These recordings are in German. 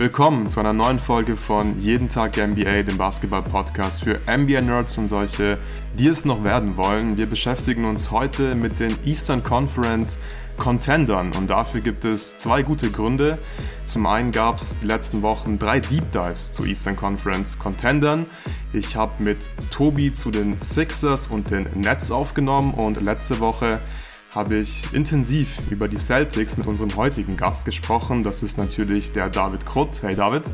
Willkommen zu einer neuen Folge von Jeden Tag NBA, dem Basketball-Podcast für NBA-Nerds und solche, die es noch werden wollen. Wir beschäftigen uns heute mit den Eastern Conference Contendern und dafür gibt es zwei gute Gründe. Zum einen gab es die letzten Wochen drei Deep Dives zu Eastern Conference Contendern. Ich habe mit Tobi zu den Sixers und den Nets aufgenommen und letzte Woche habe ich intensiv über die Celtics mit unserem heutigen Gast gesprochen. Das ist natürlich der David Krutt. Hey David.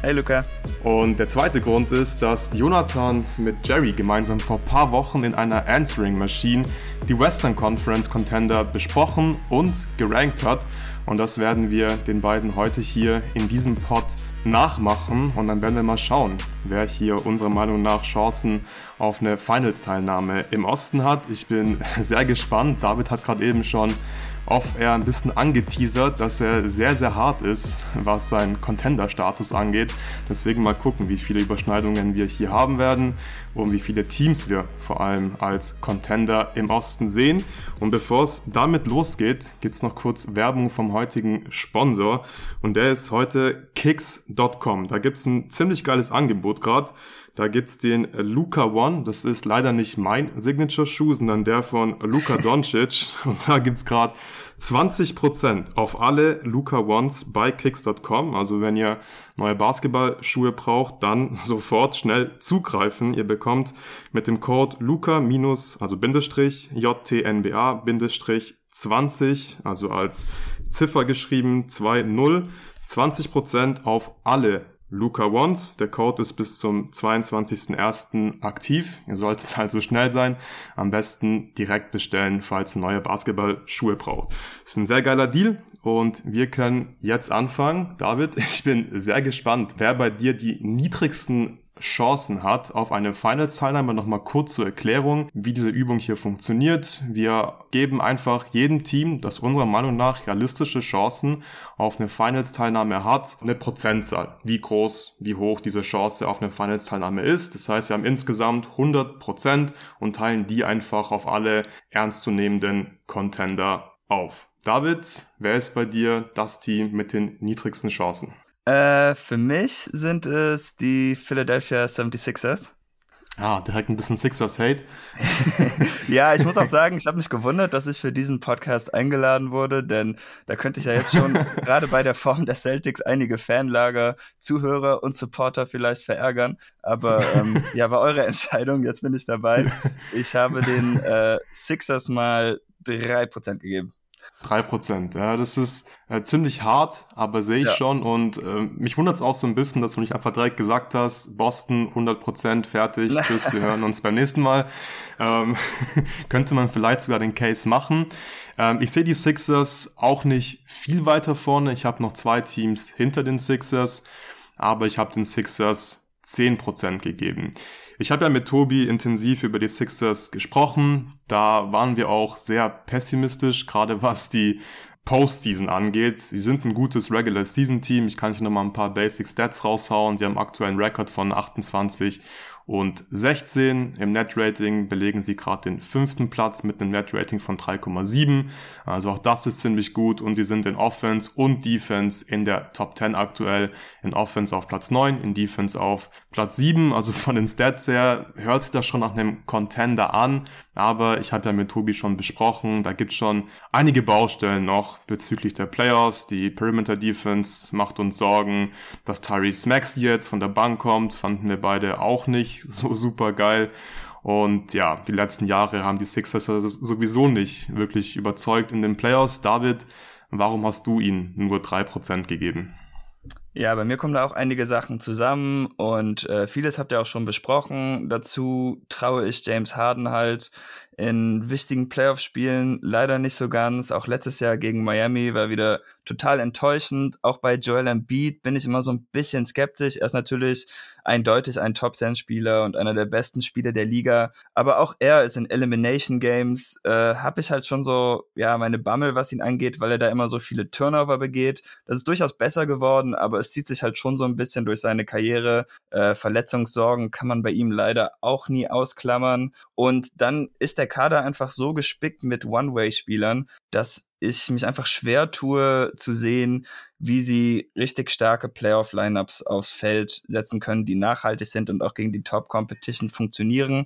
Hey Luca. Und der zweite Grund ist, dass Jonathan mit Jerry gemeinsam vor ein paar Wochen in einer Answering Machine die Western Conference Contender besprochen und gerankt hat. Und das werden wir den beiden heute hier in diesem Pod nachmachen und dann werden wir mal schauen, wer hier unserer Meinung nach Chancen auf eine Finals-Teilnahme im Osten hat. Ich bin sehr gespannt. David hat gerade eben schon off-air ein bisschen angeteasert, dass er sehr, sehr hart ist, was seinen Contender-Status angeht. Deswegen mal gucken, wie viele Überschneidungen wir hier haben werden und wie viele Teams wir vor allem als Contender im Osten sehen. Und bevor es damit losgeht, gibt's noch kurz Werbung vom heutigen Sponsor. Und der ist heute kicks.com. Da gibt's ein ziemlich geiles Angebot gerade. Da gibt's den Luca One. Das ist leider nicht mein Signature-Schuh, sondern der von Luca Doncic. Und da gibt's gerade 20% auf alle Luca Ones bei Kicks.com. Also wenn ihr neue Basketballschuhe braucht, dann sofort schnell zugreifen. Ihr bekommt mit dem Code Luca minus, also Bindestrich, JTNBA Bindestrich 20, also als Ziffer geschrieben 2.0, 20% auf alle Luca Wants. Der Code ist bis zum 22.01. aktiv. Ihr solltet also schnell sein. Am besten direkt bestellen, falls ihr neue Basketballschuhe braucht. Ist ein sehr geiler Deal und wir können jetzt anfangen. David, ich bin sehr gespannt, wer bei dir die niedrigsten Chancen hat auf eine Finals-Teilnahme. Nochmal kurz zur Erklärung, wie diese Übung hier funktioniert. Wir geben einfach jedem Team, das unserer Meinung nach realistische Chancen auf eine Finals-Teilnahme hat, eine Prozentzahl. Wie groß, wie hoch diese Chance auf eine Finals-Teilnahme ist. Das heißt, wir haben insgesamt 100 Prozent und teilen die einfach auf alle ernstzunehmenden Contender auf. David, wer ist bei dir das Team mit den niedrigsten Chancen? Äh, für mich sind es die Philadelphia 76ers. Ah, direkt ein bisschen Sixers-Hate. ja, ich muss auch sagen, ich habe mich gewundert, dass ich für diesen Podcast eingeladen wurde, denn da könnte ich ja jetzt schon gerade bei der Form der Celtics einige Fanlager, Zuhörer und Supporter vielleicht verärgern. Aber ähm, ja, war eure Entscheidung, jetzt bin ich dabei. Ich habe den äh, Sixers mal drei Prozent gegeben. Drei Prozent, ja, das ist äh, ziemlich hart, aber sehe ich ja. schon und äh, mich wundert es auch so ein bisschen, dass du nicht einfach direkt gesagt hast, Boston 100 Prozent fertig, tschüss, wir hören uns beim nächsten Mal. Ähm, könnte man vielleicht sogar den Case machen. Ähm, ich sehe die Sixers auch nicht viel weiter vorne. Ich habe noch zwei Teams hinter den Sixers, aber ich habe den Sixers 10 Prozent gegeben. Ich habe ja mit Tobi intensiv über die Sixers gesprochen. Da waren wir auch sehr pessimistisch, gerade was die Postseason angeht. Sie sind ein gutes Regular Season Team. Ich kann hier nochmal ein paar Basic Stats raushauen. Sie haben aktuell einen Rekord von 28 und 16 im Net-Rating belegen sie gerade den fünften Platz mit einem Net-Rating von 3,7. Also auch das ist ziemlich gut und sie sind in Offense und Defense in der Top 10 aktuell. In Offense auf Platz 9, in Defense auf Platz 7. Also von den Stats her hört sich das schon nach einem Contender an. Aber ich habe ja mit Tobi schon besprochen, da gibt schon einige Baustellen noch bezüglich der Playoffs. Die Perimeter Defense macht uns Sorgen, dass Tyrese Maxey jetzt von der Bank kommt, fanden wir beide auch nicht so super geil. Und ja, die letzten Jahre haben die Sixers sowieso nicht wirklich überzeugt in den Playoffs. David, warum hast du ihnen nur drei Prozent gegeben? Ja, bei mir kommen da auch einige Sachen zusammen und äh, vieles habt ihr auch schon besprochen. Dazu traue ich James Harden halt in wichtigen Playoff-Spielen leider nicht so ganz. Auch letztes Jahr gegen Miami war wieder total enttäuschend. Auch bei Joel Embiid bin ich immer so ein bisschen skeptisch. Er ist natürlich eindeutig ein Top Ten Spieler und einer der besten Spieler der Liga. Aber auch er ist in Elimination Games, äh, habe ich halt schon so, ja, meine Bammel, was ihn angeht, weil er da immer so viele Turnover begeht. Das ist durchaus besser geworden, aber es zieht sich halt schon so ein bisschen durch seine Karriere. Äh, Verletzungssorgen kann man bei ihm leider auch nie ausklammern. Und dann ist der Kader einfach so gespickt mit One-Way-Spielern, dass ich mich einfach schwer tue zu sehen, wie sie richtig starke Playoff-Lineups aufs Feld setzen können, die nachhaltig sind und auch gegen die Top-Competition funktionieren.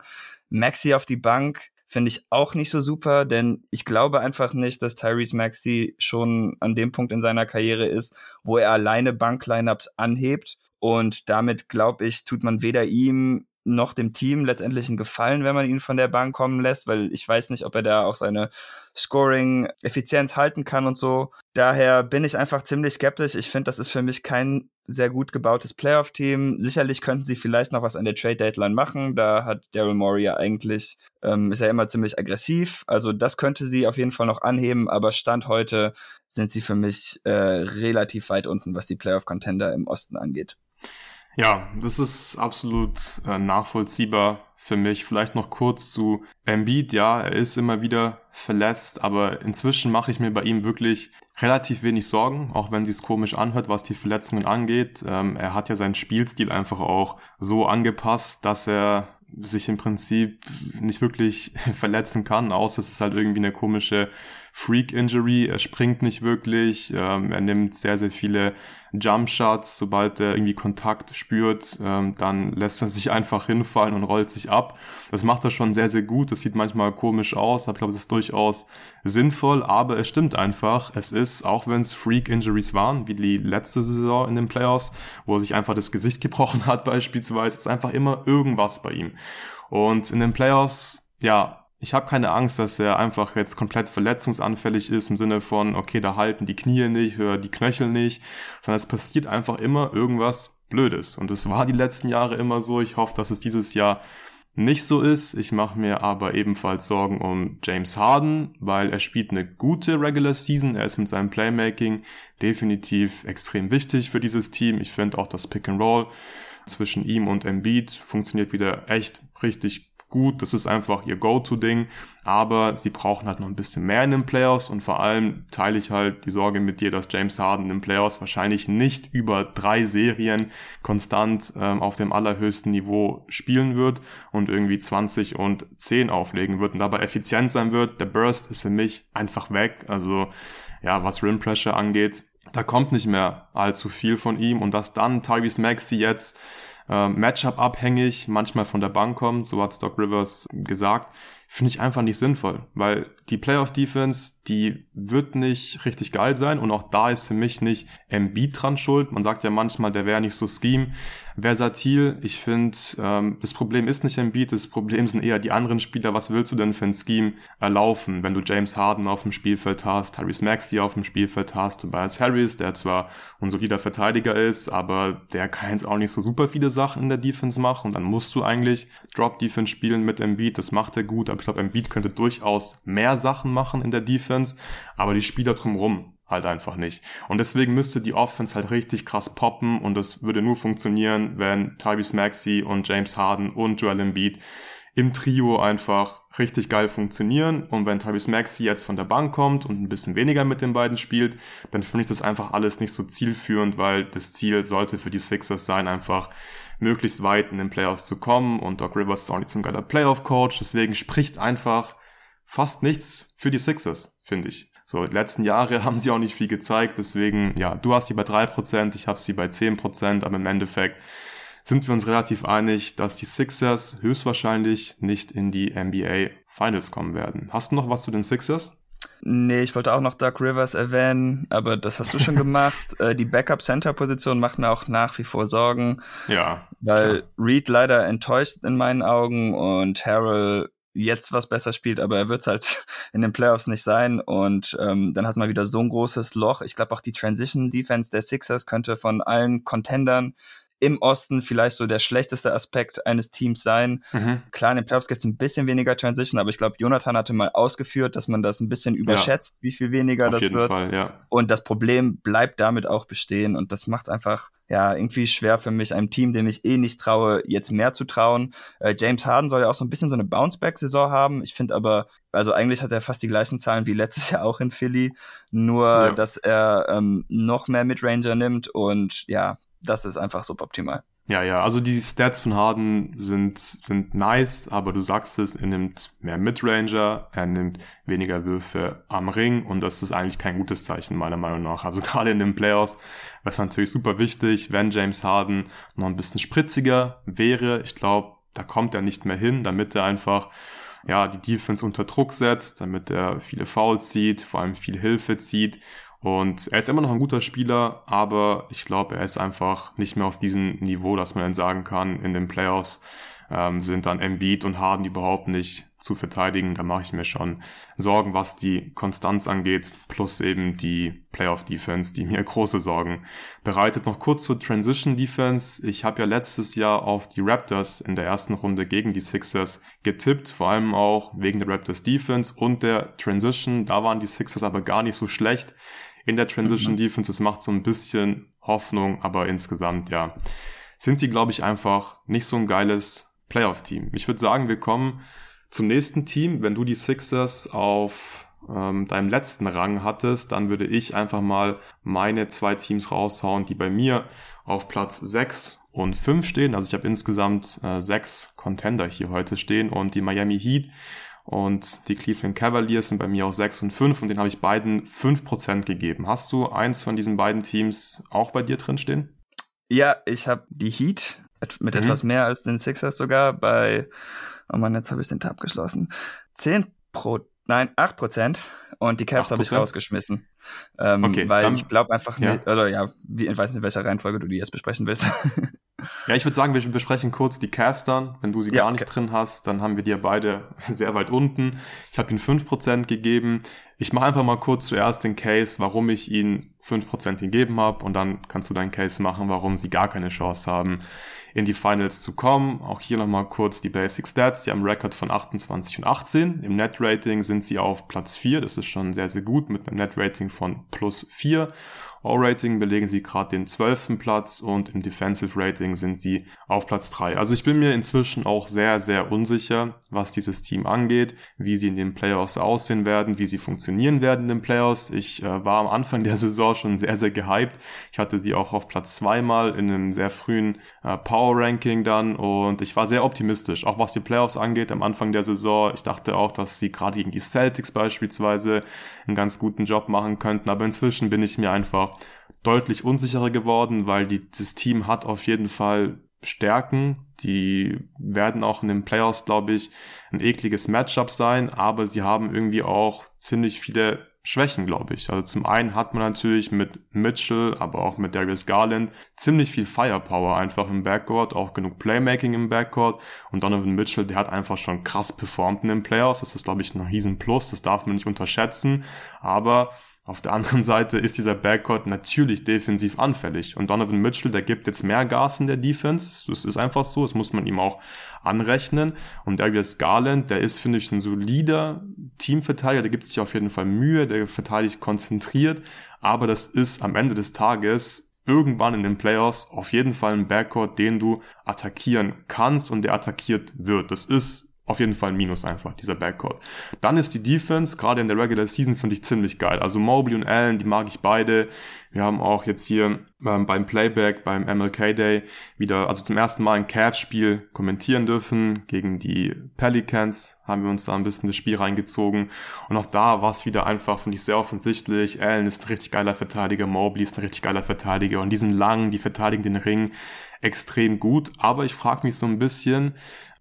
Maxi auf die Bank finde ich auch nicht so super, denn ich glaube einfach nicht, dass Tyrese Maxi schon an dem Punkt in seiner Karriere ist, wo er alleine Bank-Lineups anhebt. Und damit, glaube ich, tut man weder ihm noch dem Team letztendlich einen Gefallen, wenn man ihn von der Bank kommen lässt, weil ich weiß nicht, ob er da auch seine Scoring-Effizienz halten kann und so. Daher bin ich einfach ziemlich skeptisch. Ich finde, das ist für mich kein sehr gut gebautes Playoff-Team. Sicherlich könnten sie vielleicht noch was an der Trade-Deadline machen. Da hat Daryl Morey ja eigentlich, ähm, ist ja immer ziemlich aggressiv. Also das könnte sie auf jeden Fall noch anheben, aber Stand heute sind sie für mich äh, relativ weit unten, was die Playoff-Contender im Osten angeht. Ja, das ist absolut äh, nachvollziehbar für mich. Vielleicht noch kurz zu Embiid. Ja, er ist immer wieder verletzt, aber inzwischen mache ich mir bei ihm wirklich relativ wenig Sorgen, auch wenn sie es komisch anhört, was die Verletzungen angeht. Ähm, er hat ja seinen Spielstil einfach auch so angepasst, dass er sich im Prinzip nicht wirklich verletzen kann, außer es ist halt irgendwie eine komische Freak-Injury. Er springt nicht wirklich, ähm, er nimmt sehr, sehr viele Jump-Shots. Sobald er irgendwie Kontakt spürt, ähm, dann lässt er sich einfach hinfallen und rollt sich ab. Das macht er schon sehr, sehr gut. Das sieht manchmal komisch aus, aber ich glaube, das ist durchaus sinnvoll, aber es stimmt einfach. Es ist, auch wenn es Freak-Injuries waren, wie die letzte Saison in den Playoffs, wo er sich einfach das Gesicht gebrochen hat beispielsweise, ist einfach immer irgendwas bei ihm. Und in den Playoffs, ja, ich habe keine Angst, dass er einfach jetzt komplett verletzungsanfällig ist im Sinne von, okay, da halten die Knie nicht oder die Knöchel nicht, sondern es passiert einfach immer irgendwas Blödes. Und es war die letzten Jahre immer so. Ich hoffe, dass es dieses Jahr nicht so ist. Ich mache mir aber ebenfalls Sorgen um James Harden, weil er spielt eine gute Regular Season. Er ist mit seinem Playmaking definitiv extrem wichtig für dieses Team. Ich finde auch das Pick and Roll zwischen ihm und Embiid funktioniert wieder echt richtig gut, das ist einfach ihr Go-To-Ding, aber sie brauchen halt noch ein bisschen mehr in den Playoffs und vor allem teile ich halt die Sorge mit dir, dass James Harden den Playoffs wahrscheinlich nicht über drei Serien konstant ähm, auf dem allerhöchsten Niveau spielen wird und irgendwie 20 und 10 auflegen wird und dabei effizient sein wird. Der Burst ist für mich einfach weg, also ja, was Rim Pressure angeht, da kommt nicht mehr allzu viel von ihm und dass dann Tyrese Maxey jetzt äh, Matchup abhängig, manchmal von der Bank kommt, so hat Stock Rivers gesagt, finde ich einfach nicht sinnvoll, weil die Playoff Defense, die wird nicht richtig geil sein und auch da ist für mich nicht Embiid dran schuld. Man sagt ja manchmal, der wäre nicht so scheme versatil. Ich finde, ähm, das Problem ist nicht Embiid, das Problem sind eher die anderen Spieler. Was willst du denn für ein Scheme erlaufen, wenn du James Harden auf dem Spielfeld hast, Tyrese Maxey auf dem Spielfeld hast, Tobias Harris, der zwar ein solider Verteidiger ist, aber der kann jetzt auch nicht so super viele Sachen in der Defense machen und dann musst du eigentlich Drop Defense spielen mit Embiid. Das macht er gut, ich glaube, Embiid könnte durchaus mehr Sachen machen in der Defense, aber die Spieler drumherum halt einfach nicht. Und deswegen müsste die Offense halt richtig krass poppen und das würde nur funktionieren, wenn Tyrese Maxey und James Harden und Joel Embiid im Trio einfach richtig geil funktionieren. Und wenn Tyrese Maxey jetzt von der Bank kommt und ein bisschen weniger mit den beiden spielt, dann finde ich das einfach alles nicht so zielführend, weil das Ziel sollte für die Sixers sein, einfach möglichst weit in den Playoffs zu kommen. Und Doc Rivers ist auch nicht so ein geiler Playoff-Coach. Deswegen spricht einfach fast nichts für die Sixers, finde ich. So, die letzten Jahre haben sie auch nicht viel gezeigt, deswegen, ja, du hast sie bei drei Prozent, ich habe sie bei zehn Prozent, aber im Endeffekt sind wir uns relativ einig, dass die Sixers höchstwahrscheinlich nicht in die NBA Finals kommen werden. Hast du noch was zu den Sixers? Nee, ich wollte auch noch Doug Rivers erwähnen, aber das hast du schon gemacht. äh, die Backup-Center-Position macht mir auch nach wie vor Sorgen. Ja. Weil klar. Reed leider enttäuscht in meinen Augen und Harrell jetzt was besser spielt, aber er wird es halt in den Playoffs nicht sein. Und ähm, dann hat man wieder so ein großes Loch. Ich glaube auch die Transition Defense der Sixers könnte von allen Contendern im Osten vielleicht so der schlechteste Aspekt eines Teams sein. Mhm. Klar, in den Playoffs gibt es ein bisschen weniger Transition, aber ich glaube, Jonathan hatte mal ausgeführt, dass man das ein bisschen überschätzt, ja. wie viel weniger Auf das jeden wird. Fall, ja. Und das Problem bleibt damit auch bestehen und das macht es einfach ja irgendwie schwer für mich, einem Team, dem ich eh nicht traue, jetzt mehr zu trauen. Äh, James Harden soll ja auch so ein bisschen so eine Bounceback-Saison haben. Ich finde aber, also eigentlich hat er fast die gleichen Zahlen wie letztes Jahr auch in Philly, nur ja. dass er ähm, noch mehr Midranger nimmt und ja, das ist einfach suboptimal. Ja, ja, also die Stats von Harden sind, sind nice, aber du sagst es, er nimmt mehr Midranger, er nimmt weniger Würfe am Ring und das ist eigentlich kein gutes Zeichen meiner Meinung nach. Also gerade in den Playoffs wäre es natürlich super wichtig, wenn James Harden noch ein bisschen spritziger wäre. Ich glaube, da kommt er nicht mehr hin, damit er einfach ja, die Defense unter Druck setzt, damit er viele Fouls zieht, vor allem viel Hilfe zieht und er ist immer noch ein guter Spieler, aber ich glaube, er ist einfach nicht mehr auf diesem Niveau, dass man dann sagen kann, in den Playoffs ähm, sind dann Embiid und Harden überhaupt nicht zu verteidigen. Da mache ich mir schon Sorgen, was die Konstanz angeht, plus eben die Playoff-Defense, die mir große Sorgen bereitet. Noch kurz zur Transition-Defense. Ich habe ja letztes Jahr auf die Raptors in der ersten Runde gegen die Sixers getippt, vor allem auch wegen der Raptors-Defense und der Transition. Da waren die Sixers aber gar nicht so schlecht in der Transition mhm. Defense. Es macht so ein bisschen Hoffnung, aber insgesamt, ja, sind sie, glaube ich, einfach nicht so ein geiles Playoff-Team. Ich würde sagen, wir kommen zum nächsten Team. Wenn du die Sixers auf ähm, deinem letzten Rang hattest, dann würde ich einfach mal meine zwei Teams raushauen, die bei mir auf Platz 6 und 5 stehen. Also ich habe insgesamt äh, sechs Contender hier heute stehen und die Miami Heat und die Cleveland Cavaliers sind bei mir auch 6 und 5 und den habe ich beiden 5% gegeben. Hast du eins von diesen beiden Teams auch bei dir drin stehen? Ja, ich habe die Heat mit mhm. etwas mehr als den Sixers sogar bei, oh Mann, jetzt habe ich den Tab geschlossen. 10 pro, nein, 8 Prozent und die Cavs habe ich rausgeschmissen. Ähm, okay, weil ich glaube einfach ja. nicht, oder ja, wie, ich weiß nicht, in welcher Reihenfolge du die jetzt besprechen willst. Ja, ich würde sagen, wir besprechen kurz die Castern. Wenn du sie ja, gar nicht okay. drin hast, dann haben wir die ja beide sehr weit unten. Ich habe ihnen fünf Prozent gegeben. Ich mache einfach mal kurz zuerst den Case, warum ich ihnen fünf Prozent gegeben habe und dann kannst du deinen Case machen, warum sie gar keine Chance haben, in die Finals zu kommen. Auch hier nochmal kurz die Basic Stats. Die haben einen Rekord von 28 und 18. Im Net Rating sind sie auf Platz 4. Das ist schon sehr, sehr gut mit einem Net Rating von plus 4. All-Rating belegen sie gerade den zwölften Platz und im Defensive Rating sind sie auf Platz drei. Also ich bin mir inzwischen auch sehr, sehr unsicher, was dieses Team angeht, wie sie in den Playoffs aussehen werden, wie sie funktionieren werden in den Playoffs. Ich äh, war am Anfang der Saison schon sehr, sehr gehypt. Ich hatte sie auch auf Platz zweimal in einem sehr frühen äh, Power-Ranking dann und ich war sehr optimistisch, auch was die Playoffs angeht am Anfang der Saison. Ich dachte auch, dass sie gerade gegen die Celtics beispielsweise einen ganz guten Job machen könnten, aber inzwischen bin ich mir einfach deutlich unsicherer geworden, weil die, das Team hat auf jeden Fall Stärken. Die werden auch in den Playoffs, glaube ich, ein ekliges Matchup sein, aber sie haben irgendwie auch ziemlich viele Schwächen, glaube ich. Also zum einen hat man natürlich mit Mitchell, aber auch mit Darius Garland ziemlich viel Firepower einfach im Backcourt, auch genug Playmaking im Backcourt und Donovan Mitchell, der hat einfach schon krass performt in den Playoffs. Das ist, glaube ich, ein riesen Plus, das darf man nicht unterschätzen, aber auf der anderen Seite ist dieser Backcourt natürlich defensiv anfällig. Und Donovan Mitchell, der gibt jetzt mehr Gas in der Defense. Das ist einfach so. Das muss man ihm auch anrechnen. Und Darius Garland, der ist, finde ich, ein solider Teamverteidiger. Der gibt sich auf jeden Fall Mühe. Der verteidigt konzentriert. Aber das ist am Ende des Tages irgendwann in den Playoffs auf jeden Fall ein Backcourt, den du attackieren kannst und der attackiert wird. Das ist auf jeden Fall ein Minus einfach, dieser Backcourt. Dann ist die Defense, gerade in der Regular Season, finde ich ziemlich geil. Also Mobley und Allen, die mag ich beide. Wir haben auch jetzt hier ähm, beim Playback, beim MLK Day wieder, also zum ersten Mal ein Cavs-Spiel kommentieren dürfen. Gegen die Pelicans haben wir uns da ein bisschen das Spiel reingezogen. Und auch da war es wieder einfach, finde ich, sehr offensichtlich. Allen ist ein richtig geiler Verteidiger, Mobley ist ein richtig geiler Verteidiger. Und die sind lang, die verteidigen den Ring extrem gut. Aber ich frage mich so ein bisschen,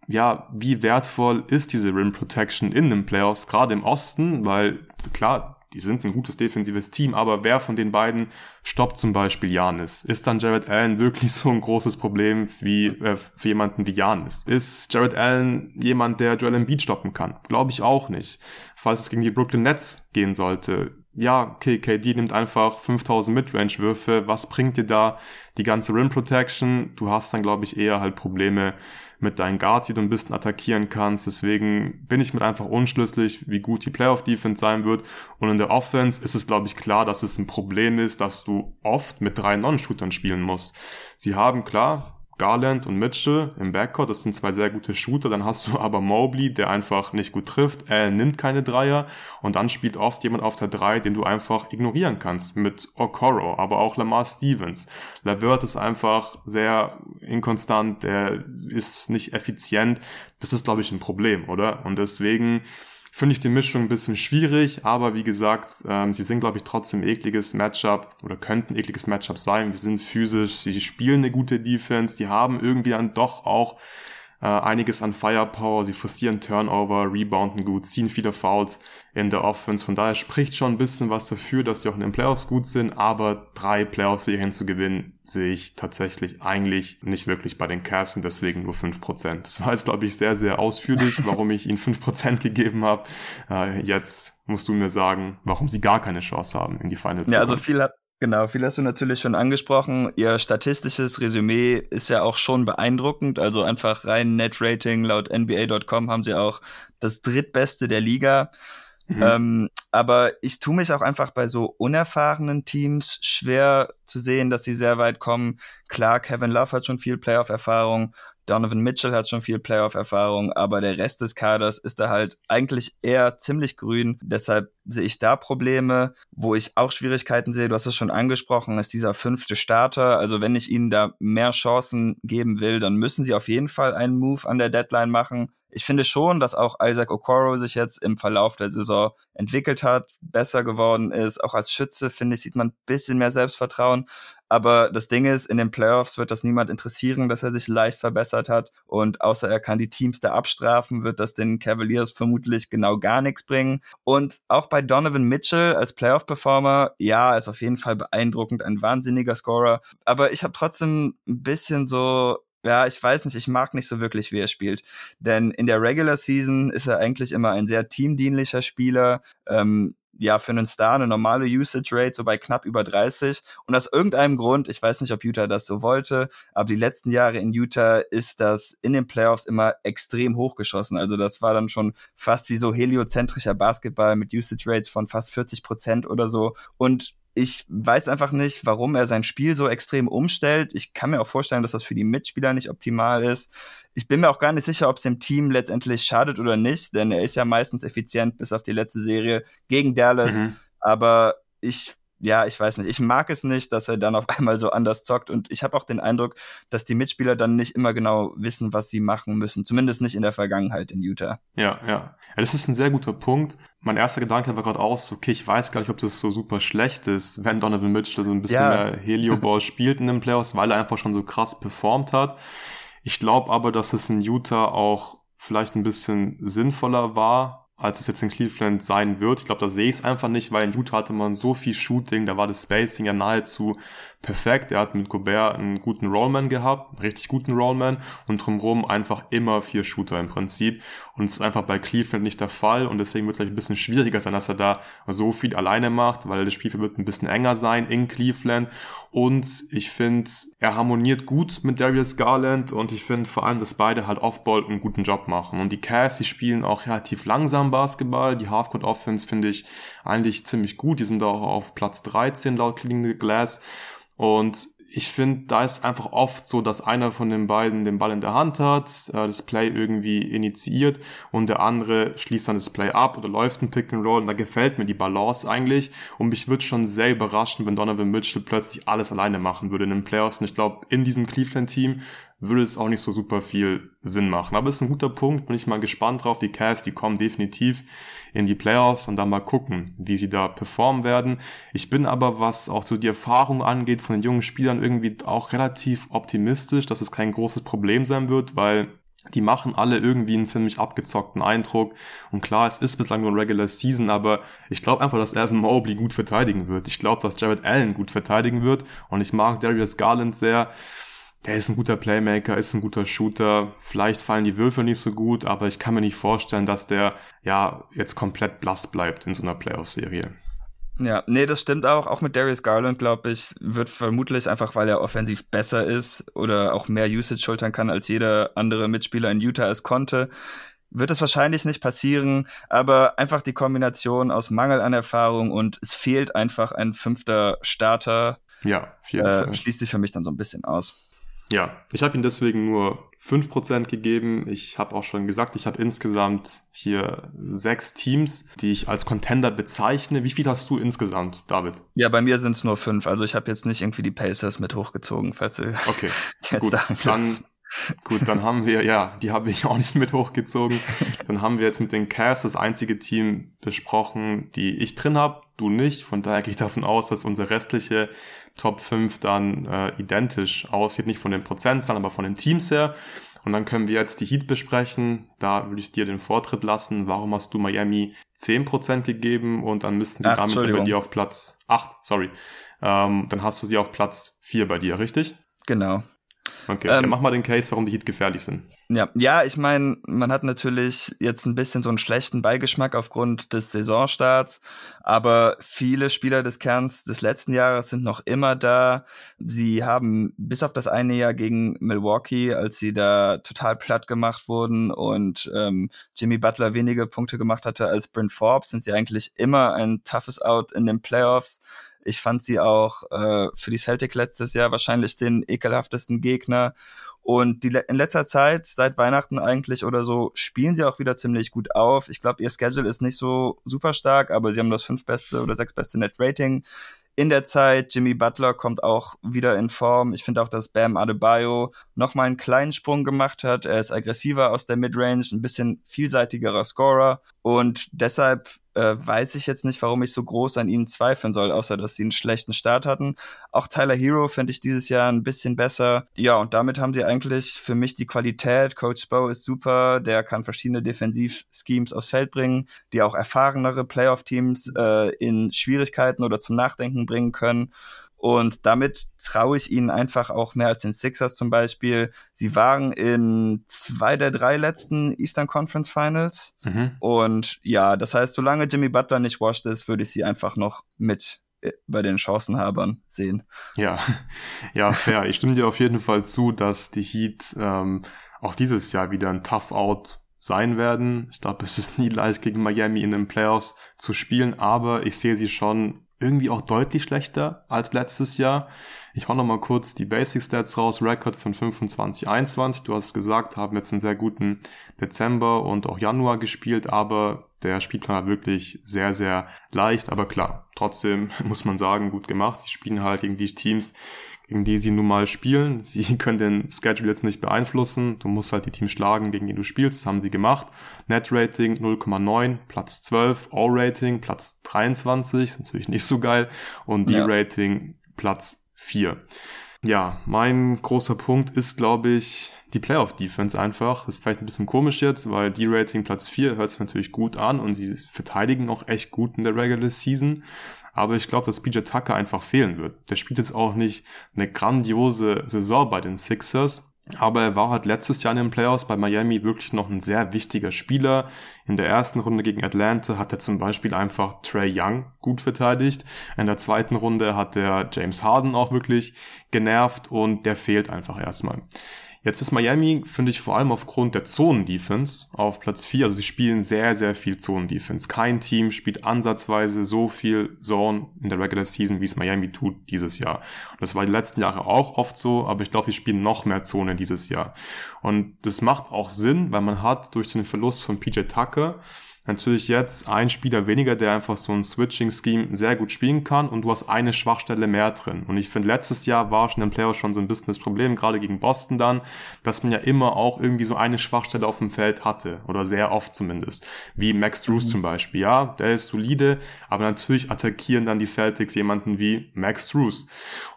ja, wie wertvoll ist diese Rim Protection in den Playoffs, gerade im Osten, weil klar, die sind ein gutes defensives Team, aber wer von den beiden stoppt zum Beispiel Janis? Ist dann Jared Allen wirklich so ein großes Problem wie äh, für jemanden wie Janis? Ist Jared Allen jemand, der Joel Embiid stoppen kann? Glaube ich auch nicht. Falls es gegen die Brooklyn Nets gehen sollte, ja, okay, KD nimmt einfach 5000 Midrange-Würfe. Was bringt dir da die ganze Rim Protection? Du hast dann, glaube ich, eher halt Probleme mit deinen Guards, die du ein bisschen attackieren kannst. Deswegen bin ich mit einfach unschlüssig, wie gut die Playoff-Defense sein wird. Und in der Offense ist es, glaube ich, klar, dass es ein Problem ist, dass du oft mit drei Non-Shootern spielen musst. Sie haben klar Garland und Mitchell im Backcourt, das sind zwei sehr gute Shooter. Dann hast du aber Mobley, der einfach nicht gut trifft. Er nimmt keine Dreier und dann spielt oft jemand auf der Drei, den du einfach ignorieren kannst mit Okoro, aber auch Lamar Stevens. Lavert ist einfach sehr inkonstant, der ist nicht effizient. Das ist, glaube ich, ein Problem, oder? Und deswegen finde ich die Mischung ein bisschen schwierig, aber wie gesagt, ähm, sie sind, glaube ich, trotzdem ekliges Matchup oder könnten ekliges Matchup sein. Wir sind physisch, sie spielen eine gute Defense, die haben irgendwie dann doch auch äh, einiges an Firepower, sie forcieren Turnover, rebounden gut, ziehen viele Fouls in der Offense. Von daher spricht schon ein bisschen was dafür, dass sie auch in den Playoffs gut sind, aber drei Playoff-Serien zu gewinnen, sehe ich tatsächlich eigentlich nicht wirklich bei den Cavs und deswegen nur fünf Prozent. Das war jetzt, glaube ich, sehr, sehr ausführlich, warum ich ihnen fünf Prozent gegeben habe. Äh, jetzt musst du mir sagen, warum sie gar keine Chance haben in die Finals. Ja, also viel hat, Genau, viel hast du natürlich schon angesprochen. Ihr statistisches Resümee ist ja auch schon beeindruckend. Also einfach rein Net-Rating laut NBA.com haben sie auch das drittbeste der Liga. Mhm. Ähm, aber ich tue mich auch einfach bei so unerfahrenen Teams schwer zu sehen, dass sie sehr weit kommen. Klar, Kevin Love hat schon viel Playoff-Erfahrung Donovan Mitchell hat schon viel Playoff-Erfahrung, aber der Rest des Kaders ist da halt eigentlich eher ziemlich grün. Deshalb sehe ich da Probleme, wo ich auch Schwierigkeiten sehe. Du hast es schon angesprochen, ist dieser fünfte Starter. Also wenn ich ihnen da mehr Chancen geben will, dann müssen sie auf jeden Fall einen Move an der Deadline machen. Ich finde schon, dass auch Isaac Okoro sich jetzt im Verlauf der Saison entwickelt hat, besser geworden ist. Auch als Schütze, finde ich, sieht man ein bisschen mehr Selbstvertrauen. Aber das Ding ist, in den Playoffs wird das niemand interessieren, dass er sich leicht verbessert hat. Und außer er kann die Teams da abstrafen, wird das den Cavaliers vermutlich genau gar nichts bringen. Und auch bei Donovan Mitchell als Playoff-Performer, ja, ist auf jeden Fall beeindruckend, ein wahnsinniger Scorer. Aber ich habe trotzdem ein bisschen so ja, ich weiß nicht, ich mag nicht so wirklich, wie er spielt. Denn in der Regular Season ist er eigentlich immer ein sehr teamdienlicher Spieler. Ähm, ja, für einen Star eine normale Usage Rate so bei knapp über 30. Und aus irgendeinem Grund, ich weiß nicht, ob Utah das so wollte, aber die letzten Jahre in Utah ist das in den Playoffs immer extrem hochgeschossen. Also das war dann schon fast wie so heliozentrischer Basketball mit Usage Rates von fast 40 Prozent oder so. Und ich weiß einfach nicht, warum er sein Spiel so extrem umstellt. Ich kann mir auch vorstellen, dass das für die Mitspieler nicht optimal ist. Ich bin mir auch gar nicht sicher, ob es dem Team letztendlich schadet oder nicht, denn er ist ja meistens effizient bis auf die letzte Serie gegen Dallas. Mhm. Aber ich ja, ich weiß nicht. Ich mag es nicht, dass er dann auf einmal so anders zockt. Und ich habe auch den Eindruck, dass die Mitspieler dann nicht immer genau wissen, was sie machen müssen. Zumindest nicht in der Vergangenheit in Utah. Ja, ja. ja das ist ein sehr guter Punkt. Mein erster Gedanke war gerade auch so, okay, ich weiß gar nicht, ob das so super schlecht ist, wenn Donovan Mitchell so ein bisschen ja. mehr Helioball spielt in den Playoffs, weil er einfach schon so krass performt hat. Ich glaube aber, dass es in Utah auch vielleicht ein bisschen sinnvoller war, als es jetzt in Cleveland sein wird. Ich glaube, da sehe ich es einfach nicht, weil in Utah hatte man so viel Shooting, da war das Spacing ja nahezu perfekt. Er hat mit Gobert einen guten Rollman gehabt, einen richtig guten Rollman und drumherum einfach immer vier Shooter im Prinzip. Und es ist einfach bei Cleveland nicht der Fall und deswegen wird es ein bisschen schwieriger sein, dass er da so viel alleine macht, weil das Spiel wird ein bisschen enger sein in Cleveland. Und ich finde, er harmoniert gut mit Darius Garland und ich finde vor allem, dass beide halt Offball einen guten Job machen. Und die Cavs, die spielen auch relativ langsam Basketball. Die Halfcourt Offense finde ich eigentlich ziemlich gut. Die sind auch auf Platz 13 laut Clean Glass. Und ich finde, da ist einfach oft so, dass einer von den beiden den Ball in der Hand hat, äh, das Play irgendwie initiiert und der andere schließt dann das Play ab oder läuft ein Pick and Roll und da gefällt mir die Balance eigentlich. Und mich würde schon sehr überraschen, wenn Donovan Mitchell plötzlich alles alleine machen würde in den Playoffs. Und ich glaube, in diesem Cleveland-Team würde es auch nicht so super viel Sinn machen. Aber es ist ein guter Punkt, bin ich mal gespannt drauf. Die Cavs, die kommen definitiv in die Playoffs und dann mal gucken, wie sie da performen werden. Ich bin aber, was auch so die Erfahrung angeht von den jungen Spielern, irgendwie auch relativ optimistisch, dass es kein großes Problem sein wird, weil die machen alle irgendwie einen ziemlich abgezockten Eindruck. Und klar, es ist bislang nur Regular Season, aber ich glaube einfach, dass Evan Mobley gut verteidigen wird. Ich glaube, dass Jared Allen gut verteidigen wird. Und ich mag Darius Garland sehr der ist ein guter Playmaker, ist ein guter Shooter. Vielleicht fallen die Würfe nicht so gut, aber ich kann mir nicht vorstellen, dass der ja jetzt komplett blass bleibt in so einer Playoff-Serie. Ja, nee, das stimmt auch. Auch mit Darius Garland, glaube ich, wird vermutlich einfach, weil er offensiv besser ist oder auch mehr Usage schultern kann als jeder andere Mitspieler in Utah es konnte, wird es wahrscheinlich nicht passieren, aber einfach die Kombination aus Mangel an Erfahrung und es fehlt einfach ein fünfter Starter. Ja, äh, schließt sich für mich dann so ein bisschen aus. Ja, ich habe ihm deswegen nur 5% gegeben. Ich habe auch schon gesagt, ich habe insgesamt hier sechs Teams, die ich als Contender bezeichne. Wie viel hast du insgesamt, David? Ja, bei mir sind es nur fünf. Also ich habe jetzt nicht irgendwie die Pacers mit hochgezogen, falls du okay, jetzt gut, dann, Gut, dann haben wir, ja, die habe ich auch nicht mit hochgezogen. Dann haben wir jetzt mit den Cavs das einzige Team besprochen, die ich drin habe, du nicht. Von daher gehe ich davon aus, dass unsere restliche Top 5 dann äh, identisch aussieht, nicht von den Prozentzahlen, aber von den Teams her. Und dann können wir jetzt die Heat besprechen. Da würde ich dir den Vortritt lassen. Warum hast du Miami 10% gegeben und dann müssten sie Ach, damit bei dir auf Platz 8, sorry. Ähm, dann hast du sie auf Platz 4 bei dir, richtig? Genau. Okay, ähm, mach mal den Case, warum die Heat gefährlich sind. Ja, ja, ich meine, man hat natürlich jetzt ein bisschen so einen schlechten Beigeschmack aufgrund des Saisonstarts, aber viele Spieler des Kerns des letzten Jahres sind noch immer da. Sie haben bis auf das eine Jahr gegen Milwaukee, als sie da total platt gemacht wurden und ähm, Jimmy Butler wenige Punkte gemacht hatte als Brent Forbes, sind sie eigentlich immer ein toughes Out in den Playoffs ich fand sie auch äh, für die Celtic letztes Jahr wahrscheinlich den ekelhaftesten Gegner. Und die, in letzter Zeit, seit Weihnachten eigentlich oder so, spielen sie auch wieder ziemlich gut auf. Ich glaube, ihr Schedule ist nicht so super stark, aber sie haben das fünf beste oder sechs beste Net Rating in der Zeit. Jimmy Butler kommt auch wieder in Form. Ich finde auch, dass Bam Adebayo nochmal einen kleinen Sprung gemacht hat. Er ist aggressiver aus der Midrange, ein bisschen vielseitigerer Scorer. Und deshalb äh, weiß ich jetzt nicht, warum ich so groß an ihnen zweifeln soll, außer dass sie einen schlechten Start hatten. Auch Tyler Hero finde ich dieses Jahr ein bisschen besser. Ja, und damit haben sie eigentlich für mich die Qualität. Coach Spo ist super, der kann verschiedene Defensivschemes aufs Feld bringen, die auch erfahrenere Playoff-Teams äh, in Schwierigkeiten oder zum Nachdenken bringen können. Und damit traue ich ihnen einfach auch mehr als den Sixers zum Beispiel. Sie waren in zwei der drei letzten Eastern Conference Finals. Mhm. Und ja, das heißt, solange Jimmy Butler nicht washed ist, würde ich sie einfach noch mit äh, bei den Chancenhabern sehen. Ja, ja, fair. ich stimme dir auf jeden Fall zu, dass die Heat ähm, auch dieses Jahr wieder ein Tough Out sein werden. Ich glaube, es ist nie leicht gegen Miami in den Playoffs zu spielen, aber ich sehe sie schon irgendwie auch deutlich schlechter als letztes Jahr. Ich hau noch mal kurz die Basic Stats raus. Record von 25, 21. Du hast es gesagt, haben jetzt einen sehr guten Dezember und auch Januar gespielt, aber der Spielplan war wirklich sehr, sehr leicht. Aber klar, trotzdem muss man sagen, gut gemacht. Sie spielen halt gegen die Teams, gegen die sie nun mal spielen. Sie können den Schedule jetzt nicht beeinflussen. Du musst halt die Teams schlagen, gegen die du spielst. Das haben sie gemacht. Net Rating 0,9, Platz 12. All Rating Platz 23, ist natürlich nicht so geil. Und D-Rating ja. Platz 4. Ja, mein großer Punkt ist, glaube ich, die Playoff-Defense einfach. Das ist vielleicht ein bisschen komisch jetzt, weil D-Rating Platz 4 hört sich natürlich gut an und sie verteidigen auch echt gut in der Regular Season. Aber ich glaube, dass PJ Tucker einfach fehlen wird. Der spielt jetzt auch nicht eine grandiose Saison bei den Sixers. Aber er war halt letztes Jahr in den Playoffs bei Miami wirklich noch ein sehr wichtiger Spieler. In der ersten Runde gegen Atlanta hat er zum Beispiel einfach Trey Young gut verteidigt. In der zweiten Runde hat er James Harden auch wirklich genervt und der fehlt einfach erstmal. Jetzt ist Miami, finde ich, vor allem aufgrund der Zonen-Defense auf Platz 4. Also die spielen sehr, sehr viel Zonen-Defense. Kein Team spielt ansatzweise so viel Zone in der Regular Season, wie es Miami tut dieses Jahr. Das war die letzten Jahre auch oft so, aber ich glaube, die spielen noch mehr Zone dieses Jahr. Und das macht auch Sinn, weil man hat durch den Verlust von PJ Tucker natürlich jetzt ein Spieler weniger, der einfach so ein Switching-Scheme sehr gut spielen kann und du hast eine Schwachstelle mehr drin. Und ich finde, letztes Jahr war schon im Playoff schon so ein bisschen das Problem, gerade gegen Boston dann, dass man ja immer auch irgendwie so eine Schwachstelle auf dem Feld hatte. Oder sehr oft zumindest. Wie Max Drews mhm. zum Beispiel. Ja, der ist solide, aber natürlich attackieren dann die Celtics jemanden wie Max Drews.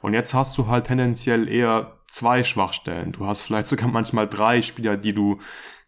Und jetzt hast du halt tendenziell eher zwei Schwachstellen. Du hast vielleicht sogar manchmal drei Spieler, die du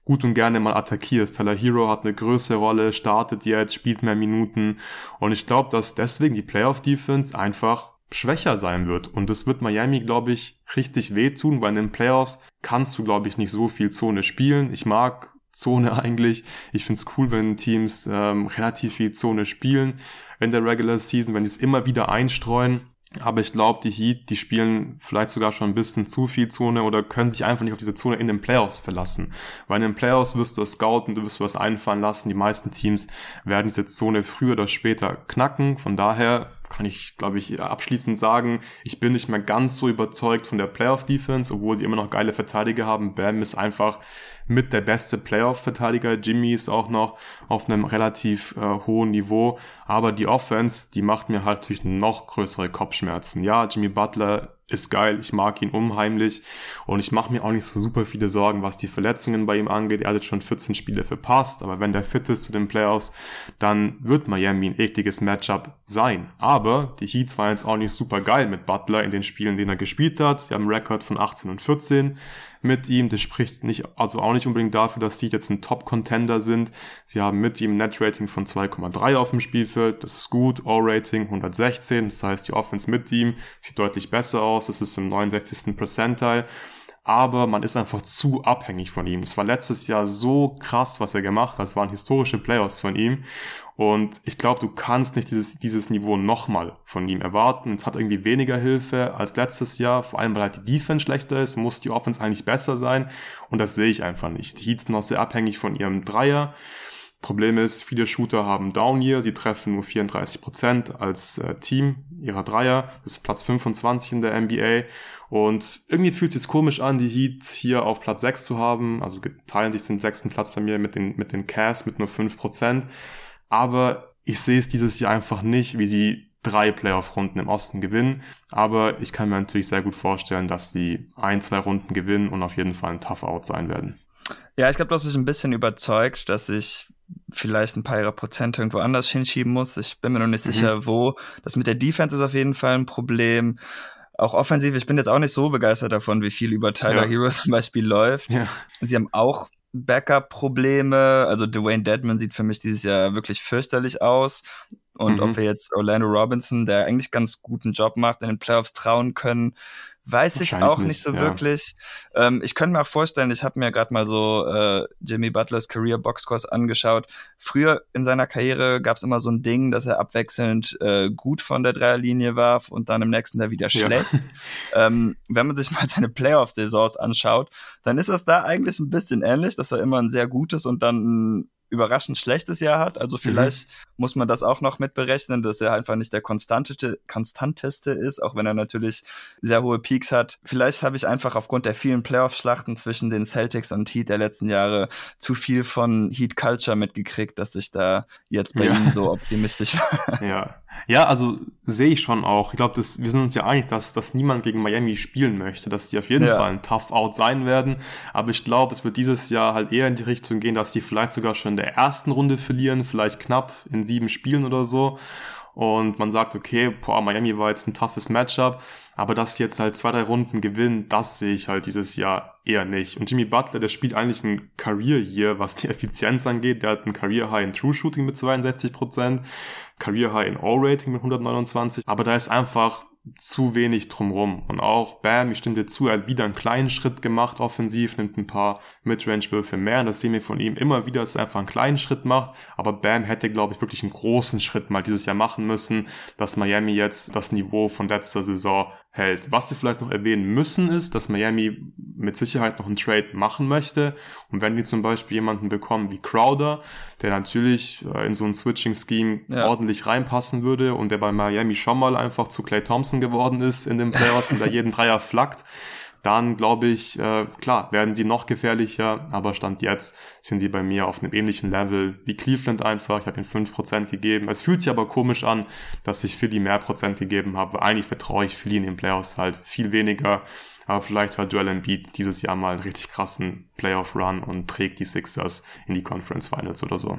gut und gerne mal attackierst. Tyler Hero hat eine größere Rolle, startet jetzt, spielt mehr Minuten und ich glaube, dass deswegen die Playoff-Defense einfach schwächer sein wird. Und das wird Miami, glaube ich, richtig wehtun, weil in den Playoffs kannst du, glaube ich, nicht so viel Zone spielen. Ich mag Zone eigentlich. Ich find's cool, wenn Teams ähm, relativ viel Zone spielen in der Regular Season, wenn sie es immer wieder einstreuen. Aber ich glaube, die Heat, die spielen vielleicht sogar schon ein bisschen zu viel Zone oder können sich einfach nicht auf diese Zone in den Playoffs verlassen. Weil in den Playoffs wirst du es scouten, du wirst was einfallen lassen. Die meisten Teams werden diese Zone früher oder später knacken. Von daher kann ich, glaube ich, abschließend sagen, ich bin nicht mehr ganz so überzeugt von der Playoff-Defense, obwohl sie immer noch geile Verteidiger haben. Bam ist einfach mit der beste Playoff-Verteidiger. Jimmy ist auch noch auf einem relativ äh, hohen Niveau. Aber die Offense, die macht mir halt natürlich noch größere Kopfschmerzen. Ja, Jimmy Butler ist geil, ich mag ihn unheimlich und ich mache mir auch nicht so super viele Sorgen, was die Verletzungen bei ihm angeht. Er hat jetzt schon 14 Spiele verpasst, aber wenn der fit ist zu den Playoffs, dann wird Miami ein ekliges Matchup sein. Aber die Heats waren jetzt auch nicht super geil mit Butler in den Spielen, denen er gespielt hat. Sie haben einen Rekord von 18 und 14 mit ihm. Das spricht nicht, also auch nicht unbedingt dafür, dass sie jetzt ein Top-Contender sind. Sie haben mit ihm ein Net-Rating von 2,3 auf dem Spielfeld. Das ist gut. All-Rating 116. Das heißt, die Offense mit ihm sieht deutlich besser aus. Das ist im 69. Percentile aber man ist einfach zu abhängig von ihm. Es war letztes Jahr so krass, was er gemacht hat. Es waren historische Playoffs von ihm. Und ich glaube, du kannst nicht dieses, dieses Niveau nochmal von ihm erwarten. Es hat irgendwie weniger Hilfe als letztes Jahr, vor allem weil halt die Defense schlechter ist, muss die Offense eigentlich besser sein. Und das sehe ich einfach nicht. Die Heats sind noch sehr abhängig von ihrem Dreier. Problem ist, viele Shooter haben Down hier, sie treffen nur 34% als äh, Team ihrer Dreier. Das ist Platz 25 in der NBA. Und irgendwie fühlt es sich komisch an, die Heat hier auf Platz 6 zu haben. Also teilen sich den sechsten Platz bei mir mit den, mit den Cavs mit nur 5%. Aber ich sehe es dieses Jahr einfach nicht, wie sie drei Playoff-Runden im Osten gewinnen. Aber ich kann mir natürlich sehr gut vorstellen, dass sie ein, zwei Runden gewinnen und auf jeden Fall ein Tough-Out sein werden. Ja, ich glaube, du hast mich ein bisschen überzeugt, dass ich vielleicht ein paar ihrer Prozent irgendwo anders hinschieben muss. Ich bin mir noch nicht mhm. sicher, wo. Das mit der Defense ist auf jeden Fall ein Problem. Auch offensiv, ich bin jetzt auch nicht so begeistert davon, wie viel über Tyler ja. Hero zum Beispiel läuft. Ja. Sie haben auch Backup-Probleme. Also Dwayne Deadman sieht für mich dieses Jahr wirklich fürchterlich aus. Und mhm. ob wir jetzt Orlando Robinson, der eigentlich ganz guten Job macht, in den Playoffs trauen können, Weiß ich auch nicht, nicht so ja. wirklich. Ähm, ich könnte mir auch vorstellen, ich habe mir gerade mal so äh, Jimmy Butlers Career Boxcourse angeschaut. Früher in seiner Karriere gab es immer so ein Ding, dass er abwechselnd äh, gut von der Dreierlinie warf und dann im nächsten Jahr wieder schlecht. Ja. Ähm, wenn man sich mal seine Playoff-Saisons anschaut, dann ist das da eigentlich ein bisschen ähnlich, dass er immer ein sehr gutes und dann ein überraschend schlechtes Jahr hat. Also vielleicht mhm. muss man das auch noch mit berechnen, dass er einfach nicht der konstanteste, konstanteste ist, auch wenn er natürlich sehr hohe Peaks hat. Vielleicht habe ich einfach aufgrund der vielen Playoff-Schlachten zwischen den Celtics und Heat der letzten Jahre zu viel von Heat Culture mitgekriegt, dass ich da jetzt bei ja. ihm so optimistisch war. Ja, ja, also sehe ich schon auch. Ich glaube, wir sind uns ja einig, dass, dass niemand gegen Miami spielen möchte, dass die auf jeden ja. Fall ein Tough Out sein werden. Aber ich glaube, es wird dieses Jahr halt eher in die Richtung gehen, dass die vielleicht sogar schon in der ersten Runde verlieren, vielleicht knapp in sieben Spielen oder so und man sagt, okay, boah, Miami war jetzt ein toughes Matchup, aber dass sie jetzt halt zwei, drei Runden gewinnen, das sehe ich halt dieses Jahr eher nicht. Und Jimmy Butler, der spielt eigentlich ein Career hier, was die Effizienz angeht. Der hat ein Career High in True Shooting mit 62%, Career High in All Rating mit 129, aber da ist einfach zu wenig drumrum. Und auch Bam, ich stimme dir zu, er hat wieder einen kleinen Schritt gemacht offensiv, nimmt ein paar Midrange-Würfe mehr. Und das sehen wir von ihm immer wieder, dass er einfach einen kleinen Schritt macht. Aber Bam hätte, glaube ich, wirklich einen großen Schritt mal dieses Jahr machen müssen, dass Miami jetzt das Niveau von letzter Saison hält. Was wir vielleicht noch erwähnen müssen, ist, dass Miami mit Sicherheit noch einen Trade machen möchte. Und wenn die zum Beispiel jemanden bekommen wie Crowder, der natürlich äh, in so ein Switching-Scheme ja. ordentlich reinpassen würde und der bei Miami schon mal einfach zu Clay Thompson geworden ist in den Playoffs und da jeden Dreier flackt, dann glaube ich, äh, klar, werden sie noch gefährlicher, aber Stand jetzt sind sie bei mir auf einem ähnlichen Level wie Cleveland einfach. Ich habe ihnen 5% gegeben. Es fühlt sich aber komisch an, dass ich Philly mehr Prozent gegeben habe. Eigentlich vertraue ich Philly in den Playoffs halt viel weniger. Aber vielleicht hat Joel Embiid dieses Jahr mal einen richtig krassen Playoff-Run und trägt die Sixers in die Conference Finals oder so.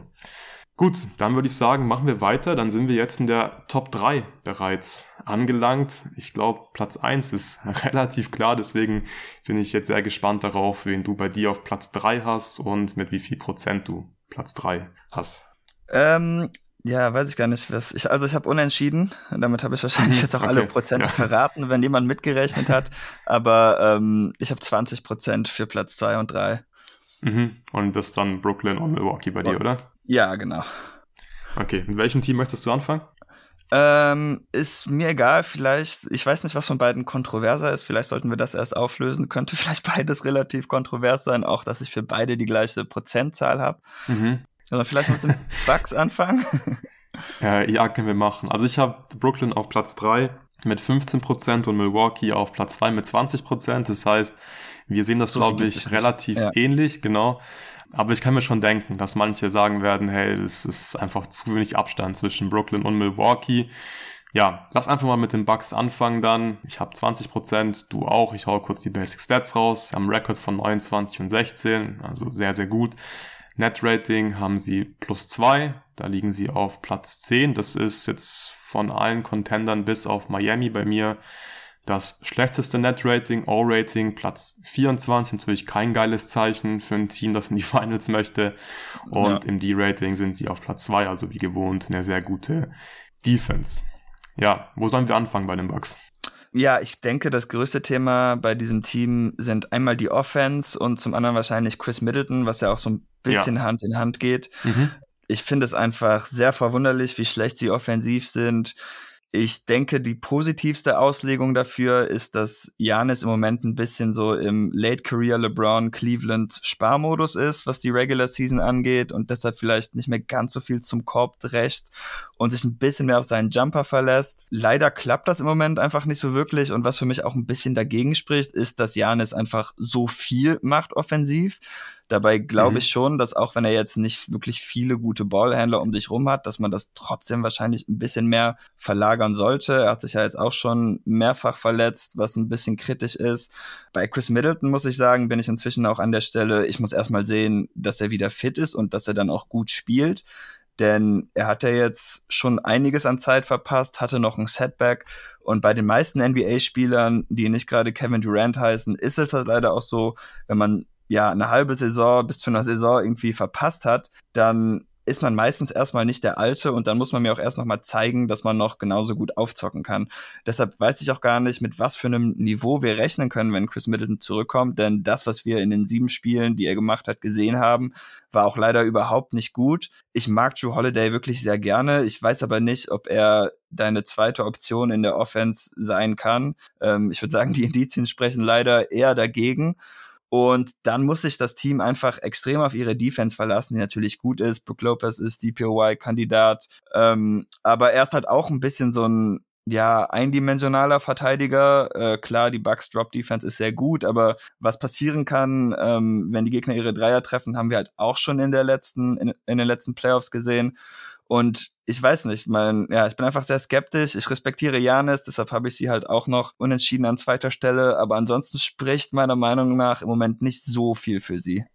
Gut, dann würde ich sagen, machen wir weiter. Dann sind wir jetzt in der Top 3 bereits angelangt. Ich glaube, Platz 1 ist relativ klar, deswegen bin ich jetzt sehr gespannt darauf, wen du bei dir auf Platz 3 hast und mit wie viel Prozent du Platz 3 hast. Ähm, ja, weiß ich gar nicht. Was ich, also ich habe unentschieden. Damit habe ich wahrscheinlich jetzt auch okay. alle Prozente ja. verraten, wenn jemand mitgerechnet hat. Aber ähm, ich habe 20 Prozent für Platz 2 und 3. Mhm. Und das dann Brooklyn und Milwaukee bei dir, oder? Ja, genau. Okay, mit welchem Team möchtest du anfangen? Ähm, ist mir egal, vielleicht, ich weiß nicht, was von beiden kontroverser ist, vielleicht sollten wir das erst auflösen, könnte vielleicht beides relativ kontrovers sein, auch dass ich für beide die gleiche Prozentzahl habe. Mhm. Also vielleicht mit den Bugs anfangen. Äh, ja, können wir machen. Also ich habe Brooklyn auf Platz 3 mit 15% und Milwaukee auf Platz 2 mit 20%. Das heißt, wir sehen das, so glaube ich, relativ ja. ähnlich, genau. Aber ich kann mir schon denken, dass manche sagen werden, hey, es ist einfach zu wenig Abstand zwischen Brooklyn und Milwaukee. Ja, lass einfach mal mit den Bucks anfangen dann. Ich habe 20%, du auch. Ich hau kurz die Basic Stats raus. Haben Rekord von 29 und 16, also sehr, sehr gut. Net Rating haben sie plus zwei, da liegen sie auf Platz 10. Das ist jetzt von allen Contendern bis auf Miami bei mir das schlechteste Net Rating, O-Rating, Platz 24, natürlich kein geiles Zeichen für ein Team, das in die Finals möchte. Und ja. im D-Rating sind sie auf Platz 2, also wie gewohnt eine sehr gute Defense. Ja, wo sollen wir anfangen bei den Bucks? Ja, ich denke, das größte Thema bei diesem Team sind einmal die Offense und zum anderen wahrscheinlich Chris Middleton, was ja auch so ein bisschen ja. Hand in Hand geht. Mhm. Ich finde es einfach sehr verwunderlich, wie schlecht sie offensiv sind. Ich denke, die positivste Auslegung dafür ist, dass Janis im Moment ein bisschen so im Late Career LeBron Cleveland Sparmodus ist, was die Regular Season angeht und deshalb vielleicht nicht mehr ganz so viel zum Korb drecht und sich ein bisschen mehr auf seinen Jumper verlässt. Leider klappt das im Moment einfach nicht so wirklich und was für mich auch ein bisschen dagegen spricht, ist, dass Janis einfach so viel macht offensiv Dabei glaube mhm. ich schon, dass auch wenn er jetzt nicht wirklich viele gute Ballhändler um sich rum hat, dass man das trotzdem wahrscheinlich ein bisschen mehr verlagern sollte. Er hat sich ja jetzt auch schon mehrfach verletzt, was ein bisschen kritisch ist. Bei Chris Middleton muss ich sagen, bin ich inzwischen auch an der Stelle, ich muss erstmal sehen, dass er wieder fit ist und dass er dann auch gut spielt denn er hat ja jetzt schon einiges an Zeit verpasst, hatte noch ein Setback und bei den meisten NBA-Spielern, die nicht gerade Kevin Durant heißen, ist es halt leider auch so, wenn man ja eine halbe Saison bis zu einer Saison irgendwie verpasst hat, dann ist man meistens erstmal nicht der Alte und dann muss man mir auch erst nochmal zeigen, dass man noch genauso gut aufzocken kann. Deshalb weiß ich auch gar nicht, mit was für einem Niveau wir rechnen können, wenn Chris Middleton zurückkommt, denn das, was wir in den sieben Spielen, die er gemacht hat, gesehen haben, war auch leider überhaupt nicht gut. Ich mag Drew Holiday wirklich sehr gerne. Ich weiß aber nicht, ob er deine zweite Option in der Offense sein kann. Ähm, ich würde sagen, die Indizien sprechen leider eher dagegen. Und dann muss sich das Team einfach extrem auf ihre Defense verlassen, die natürlich gut ist. Brook Lopez ist DPOY-Kandidat. Ähm, aber er ist halt auch ein bisschen so ein ja, eindimensionaler Verteidiger. Äh, klar, die Bucks Drop Defense ist sehr gut, aber was passieren kann, ähm, wenn die Gegner ihre Dreier treffen, haben wir halt auch schon in der letzten, in, in den letzten Playoffs gesehen. Und ich weiß nicht, mein, ja, ich bin einfach sehr skeptisch. Ich respektiere Janis, deshalb habe ich sie halt auch noch unentschieden an zweiter Stelle. Aber ansonsten spricht meiner Meinung nach im Moment nicht so viel für sie.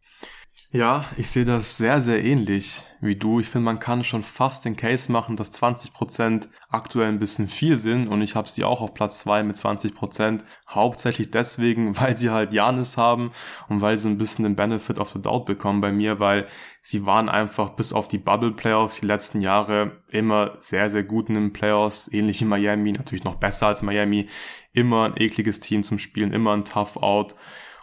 Ja, ich sehe das sehr, sehr ähnlich wie du. Ich finde, man kann schon fast den Case machen, dass 20% aktuell ein bisschen viel sind und ich habe sie auch auf Platz 2 mit 20%. Hauptsächlich deswegen, weil sie halt Janis haben und weil sie ein bisschen den Benefit of the Doubt bekommen bei mir, weil sie waren einfach bis auf die Bubble Playoffs die letzten Jahre immer sehr, sehr gut in den Playoffs, ähnlich wie Miami, natürlich noch besser als Miami. Immer ein ekliges Team zum Spielen, immer ein Tough Out.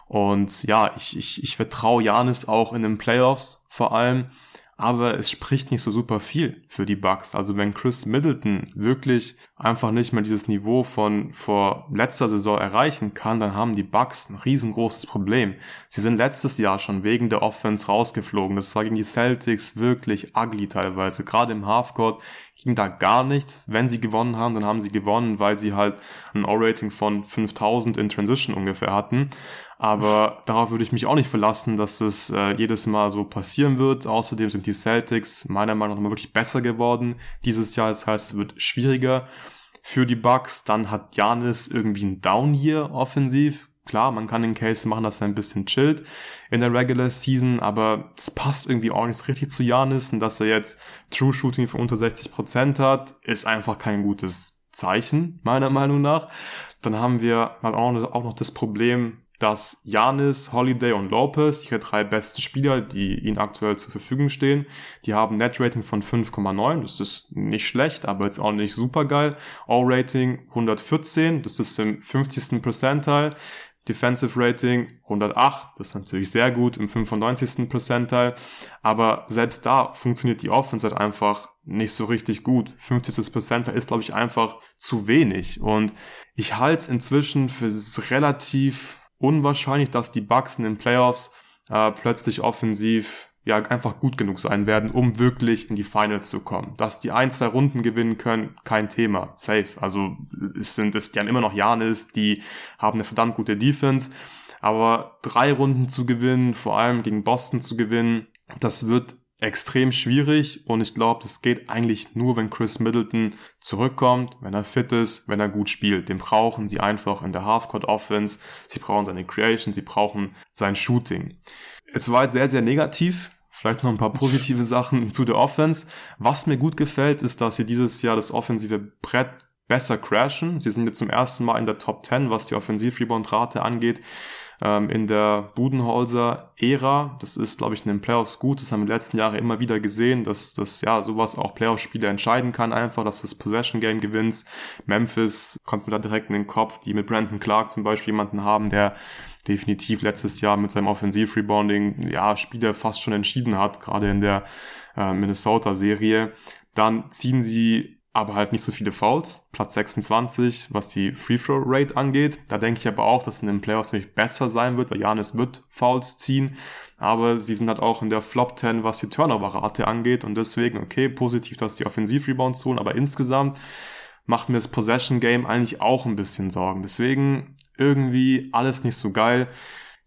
Und ja, ich, ich, ich vertraue Janis auch in den Playoffs vor allem, aber es spricht nicht so super viel für die Bucks. Also wenn Chris Middleton wirklich einfach nicht mehr dieses Niveau von vor letzter Saison erreichen kann, dann haben die Bucks ein riesengroßes Problem. Sie sind letztes Jahr schon wegen der Offense rausgeflogen. Das war gegen die Celtics wirklich ugly teilweise. Gerade im Halfcourt ging da gar nichts. Wenn sie gewonnen haben, dann haben sie gewonnen, weil sie halt ein O-Rating von 5000 in Transition ungefähr hatten. Aber darauf würde ich mich auch nicht verlassen, dass es äh, jedes Mal so passieren wird. Außerdem sind die Celtics meiner Meinung nach wirklich besser geworden dieses Jahr. Das heißt, es wird schwieriger für die Bucks. Dann hat Janis irgendwie ein Down-Year offensiv. Klar, man kann den Case machen, dass er ein bisschen chillt in der Regular Season, aber es passt irgendwie auch nicht richtig zu Janis und dass er jetzt True Shooting von unter 60% hat, ist einfach kein gutes Zeichen, meiner Meinung nach. Dann haben wir halt auch noch das Problem, dass Janis, Holiday und Lopez, ihre drei besten Spieler, die ihnen aktuell zur Verfügung stehen, die haben Net-Rating von 5,9, das ist nicht schlecht, aber jetzt auch nicht super geil. All-Rating 114, das ist im 50. Percentile. Defensive Rating 108, das ist natürlich sehr gut im 95. Percentile, aber selbst da funktioniert die Offense halt einfach nicht so richtig gut. 50. Percentile ist, glaube ich, einfach zu wenig und ich halte es inzwischen für relativ unwahrscheinlich, dass die Bucks in den Playoffs äh, plötzlich offensiv ja einfach gut genug sein werden, um wirklich in die Finals zu kommen. Dass die ein, zwei Runden gewinnen können, kein Thema. Safe. Also es sind es die haben immer noch Janis, die haben eine verdammt gute Defense. Aber drei Runden zu gewinnen, vor allem gegen Boston zu gewinnen, das wird extrem schwierig und ich glaube, das geht eigentlich nur, wenn Chris Middleton zurückkommt, wenn er fit ist, wenn er gut spielt. Den brauchen sie einfach in der Halfcourt Offense, sie brauchen seine Creation, sie brauchen sein Shooting. Es war jetzt sehr, sehr negativ. Vielleicht noch ein paar positive Sachen zu der Offense. Was mir gut gefällt, ist, dass sie dieses Jahr das offensive Brett besser crashen. Sie sind jetzt zum ersten Mal in der Top 10, was die Offensiv-Rebound-Rate angeht ähm, in der Budenholzer-Ära. Das ist, glaube ich, in den Playoffs gut. Das haben wir in den letzten Jahren immer wieder gesehen, dass das ja sowas auch Playoff-Spiele entscheiden kann, einfach, dass du das Possession-Game gewinnst. Memphis kommt mir da direkt in den Kopf, die mit Brandon Clark zum Beispiel jemanden haben, der definitiv letztes Jahr mit seinem Offensiv-Rebounding ja Spiele fast schon entschieden hat, gerade in der äh, Minnesota-Serie. Dann ziehen sie aber halt nicht so viele Fouls. Platz 26, was die Free-Throw-Rate angeht. Da denke ich aber auch, dass in den Playoffs nämlich besser sein wird, weil Janis wird Fouls ziehen. Aber sie sind halt auch in der Flop 10, was die Turnover-Rate angeht. Und deswegen, okay, positiv, dass die Offensiv-Rebounds tun, aber insgesamt macht mir das Possession-Game eigentlich auch ein bisschen Sorgen. Deswegen irgendwie alles nicht so geil.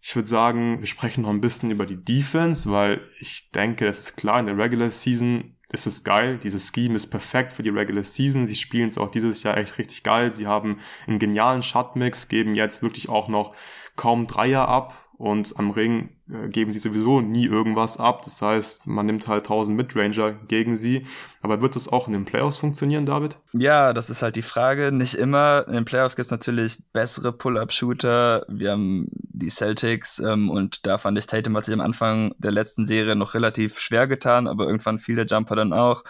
Ich würde sagen, wir sprechen noch ein bisschen über die Defense, weil ich denke, es ist klar, in der Regular Season ist es geil. Dieses Scheme ist perfekt für die Regular Season. Sie spielen es auch dieses Jahr echt richtig geil. Sie haben einen genialen Shotmix, geben jetzt wirklich auch noch kaum Dreier ab und am Ring geben sie sowieso nie irgendwas ab. Das heißt, man nimmt halt 1000 Midranger gegen sie. Aber wird das auch in den Playoffs funktionieren, David? Ja, das ist halt die Frage. Nicht immer. In den Playoffs gibt es natürlich bessere Pull-Up-Shooter. Wir haben die Celtics ähm, und da fand ich Tatum hat sich am Anfang der letzten Serie noch relativ schwer getan, aber irgendwann fiel der Jumper dann auch.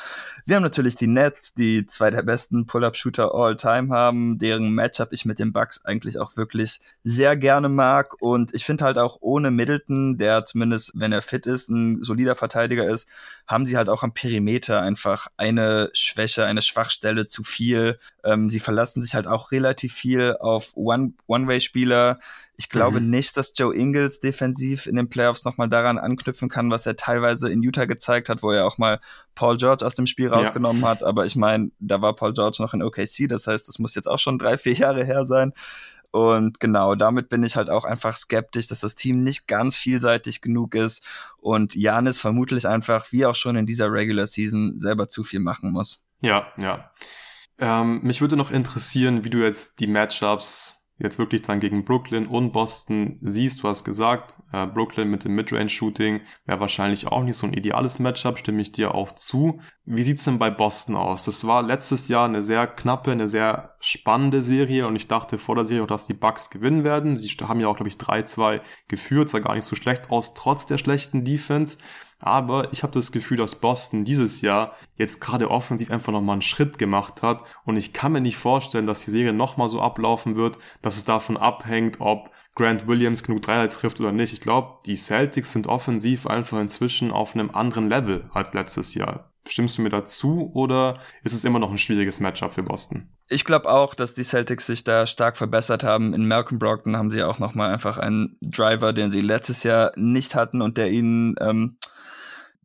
Wir haben natürlich die Nets, die zwei der besten Pull-Up-Shooter all-time haben, deren Matchup ich mit den Bucks eigentlich auch wirklich sehr gerne mag und ich finde halt auch ohne Middleton der zumindest, wenn er fit ist, ein solider Verteidiger ist, haben sie halt auch am Perimeter einfach eine Schwäche, eine Schwachstelle zu viel. Ähm, sie verlassen sich halt auch relativ viel auf One-Way-Spieler. Ich glaube mhm. nicht, dass Joe Ingles defensiv in den Playoffs nochmal daran anknüpfen kann, was er teilweise in Utah gezeigt hat, wo er auch mal Paul George aus dem Spiel rausgenommen ja. hat. Aber ich meine, da war Paul George noch in OKC, das heißt, das muss jetzt auch schon drei, vier Jahre her sein. Und genau, damit bin ich halt auch einfach skeptisch, dass das Team nicht ganz vielseitig genug ist und Janis vermutlich einfach, wie auch schon in dieser Regular Season, selber zu viel machen muss. Ja, ja. Ähm, mich würde noch interessieren, wie du jetzt die Matchups jetzt wirklich dann gegen Brooklyn und Boston siehst. Du hast gesagt, äh, Brooklyn mit dem Midrange-Shooting wäre wahrscheinlich auch nicht so ein ideales Matchup, stimme ich dir auch zu. Wie sieht's denn bei Boston aus? Das war letztes Jahr eine sehr knappe, eine sehr spannende Serie und ich dachte vor der Serie auch, dass die Bucks gewinnen werden. Sie haben ja auch, glaube ich, 3-2 geführt, sah gar nicht so schlecht aus, trotz der schlechten Defense. Aber ich habe das Gefühl, dass Boston dieses Jahr jetzt gerade offensiv einfach nochmal einen Schritt gemacht hat. Und ich kann mir nicht vorstellen, dass die Serie nochmal so ablaufen wird, dass es davon abhängt, ob Grant Williams genug Dreier trifft oder nicht. Ich glaube, die Celtics sind offensiv einfach inzwischen auf einem anderen Level als letztes Jahr. Stimmst du mir dazu oder ist es immer noch ein schwieriges Matchup für Boston? Ich glaube auch, dass die Celtics sich da stark verbessert haben. In Malcolm Brogdon haben sie auch noch mal einfach einen Driver, den sie letztes Jahr nicht hatten und der ihnen ähm,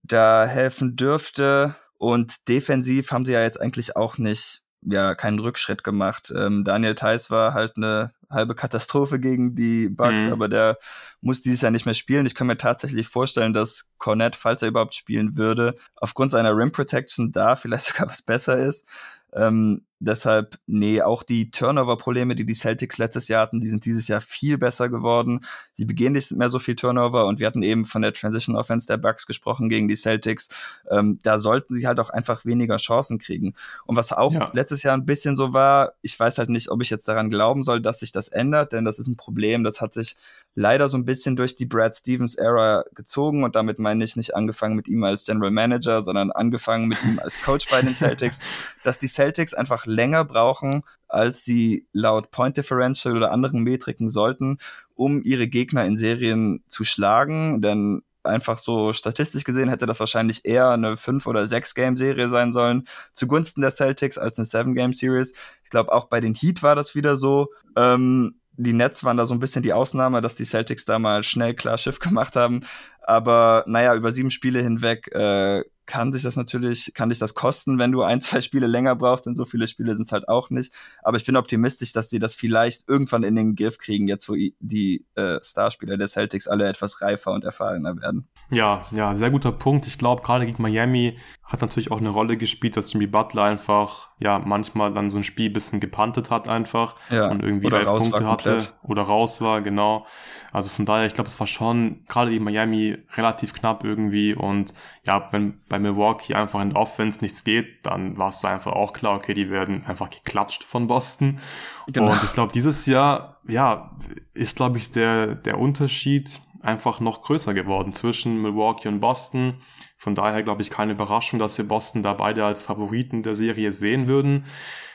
da helfen dürfte. Und defensiv haben sie ja jetzt eigentlich auch nicht, ja, keinen Rückschritt gemacht. Ähm, Daniel Theiss war halt eine halbe Katastrophe gegen die Bucks, mhm. aber der muss dieses Jahr nicht mehr spielen. Ich kann mir tatsächlich vorstellen, dass Cornett, falls er überhaupt spielen würde, aufgrund seiner Rim Protection da vielleicht sogar was besser ist. Ähm, deshalb, nee, auch die Turnover-Probleme, die die Celtics letztes Jahr hatten, die sind dieses Jahr viel besser geworden. Die begehen nicht mehr so viel Turnover und wir hatten eben von der Transition Offense der Bucks gesprochen gegen die Celtics. Ähm, da sollten sie halt auch einfach weniger Chancen kriegen. Und was auch ja. letztes Jahr ein bisschen so war, ich weiß halt nicht, ob ich jetzt daran glauben soll, dass sich das ändert, denn das ist ein Problem. Das hat sich leider so ein bisschen durch die Brad Stevens Era gezogen und damit meine ich nicht angefangen mit ihm als General Manager, sondern angefangen mit ihm als Coach bei den Celtics, dass die Celtics einfach länger brauchen, als sie laut Point Differential oder anderen Metriken sollten, um ihre Gegner in Serien zu schlagen, denn einfach so statistisch gesehen hätte das wahrscheinlich eher eine 5- oder 6-Game-Serie sein sollen, zugunsten der Celtics als eine 7-Game-Series. Ich glaube, auch bei den Heat war das wieder so. Ähm, die Nets waren da so ein bisschen die Ausnahme, dass die Celtics da mal schnell klar Schiff gemacht haben. Aber naja, über sieben Spiele hinweg äh, kann sich das natürlich, kann dich das kosten, wenn du ein, zwei Spiele länger brauchst, denn so viele Spiele sind es halt auch nicht. Aber ich bin optimistisch, dass sie das vielleicht irgendwann in den Griff kriegen, jetzt wo die äh, Starspieler der Celtics alle etwas reifer und erfahrener werden. Ja, ja, sehr guter Punkt. Ich glaube, gerade gegen Miami hat natürlich auch eine Rolle gespielt, dass Jimmy Butler einfach, ja, manchmal dann so ein Spiel bisschen gepantet hat einfach ja, und irgendwie elf Punkte hatte oder raus war, genau. Also von daher, ich glaube, es war schon gerade gegen Miami relativ knapp irgendwie und ja, wenn bei Milwaukee einfach in der Offense nichts geht, dann war es einfach auch klar, okay, die werden einfach geklatscht von Boston. Genau. Und ich glaube, dieses Jahr, ja, ist, glaube ich, der, der Unterschied einfach noch größer geworden zwischen Milwaukee und Boston. Von daher glaube ich keine Überraschung, dass wir Boston da beide als Favoriten der Serie sehen würden.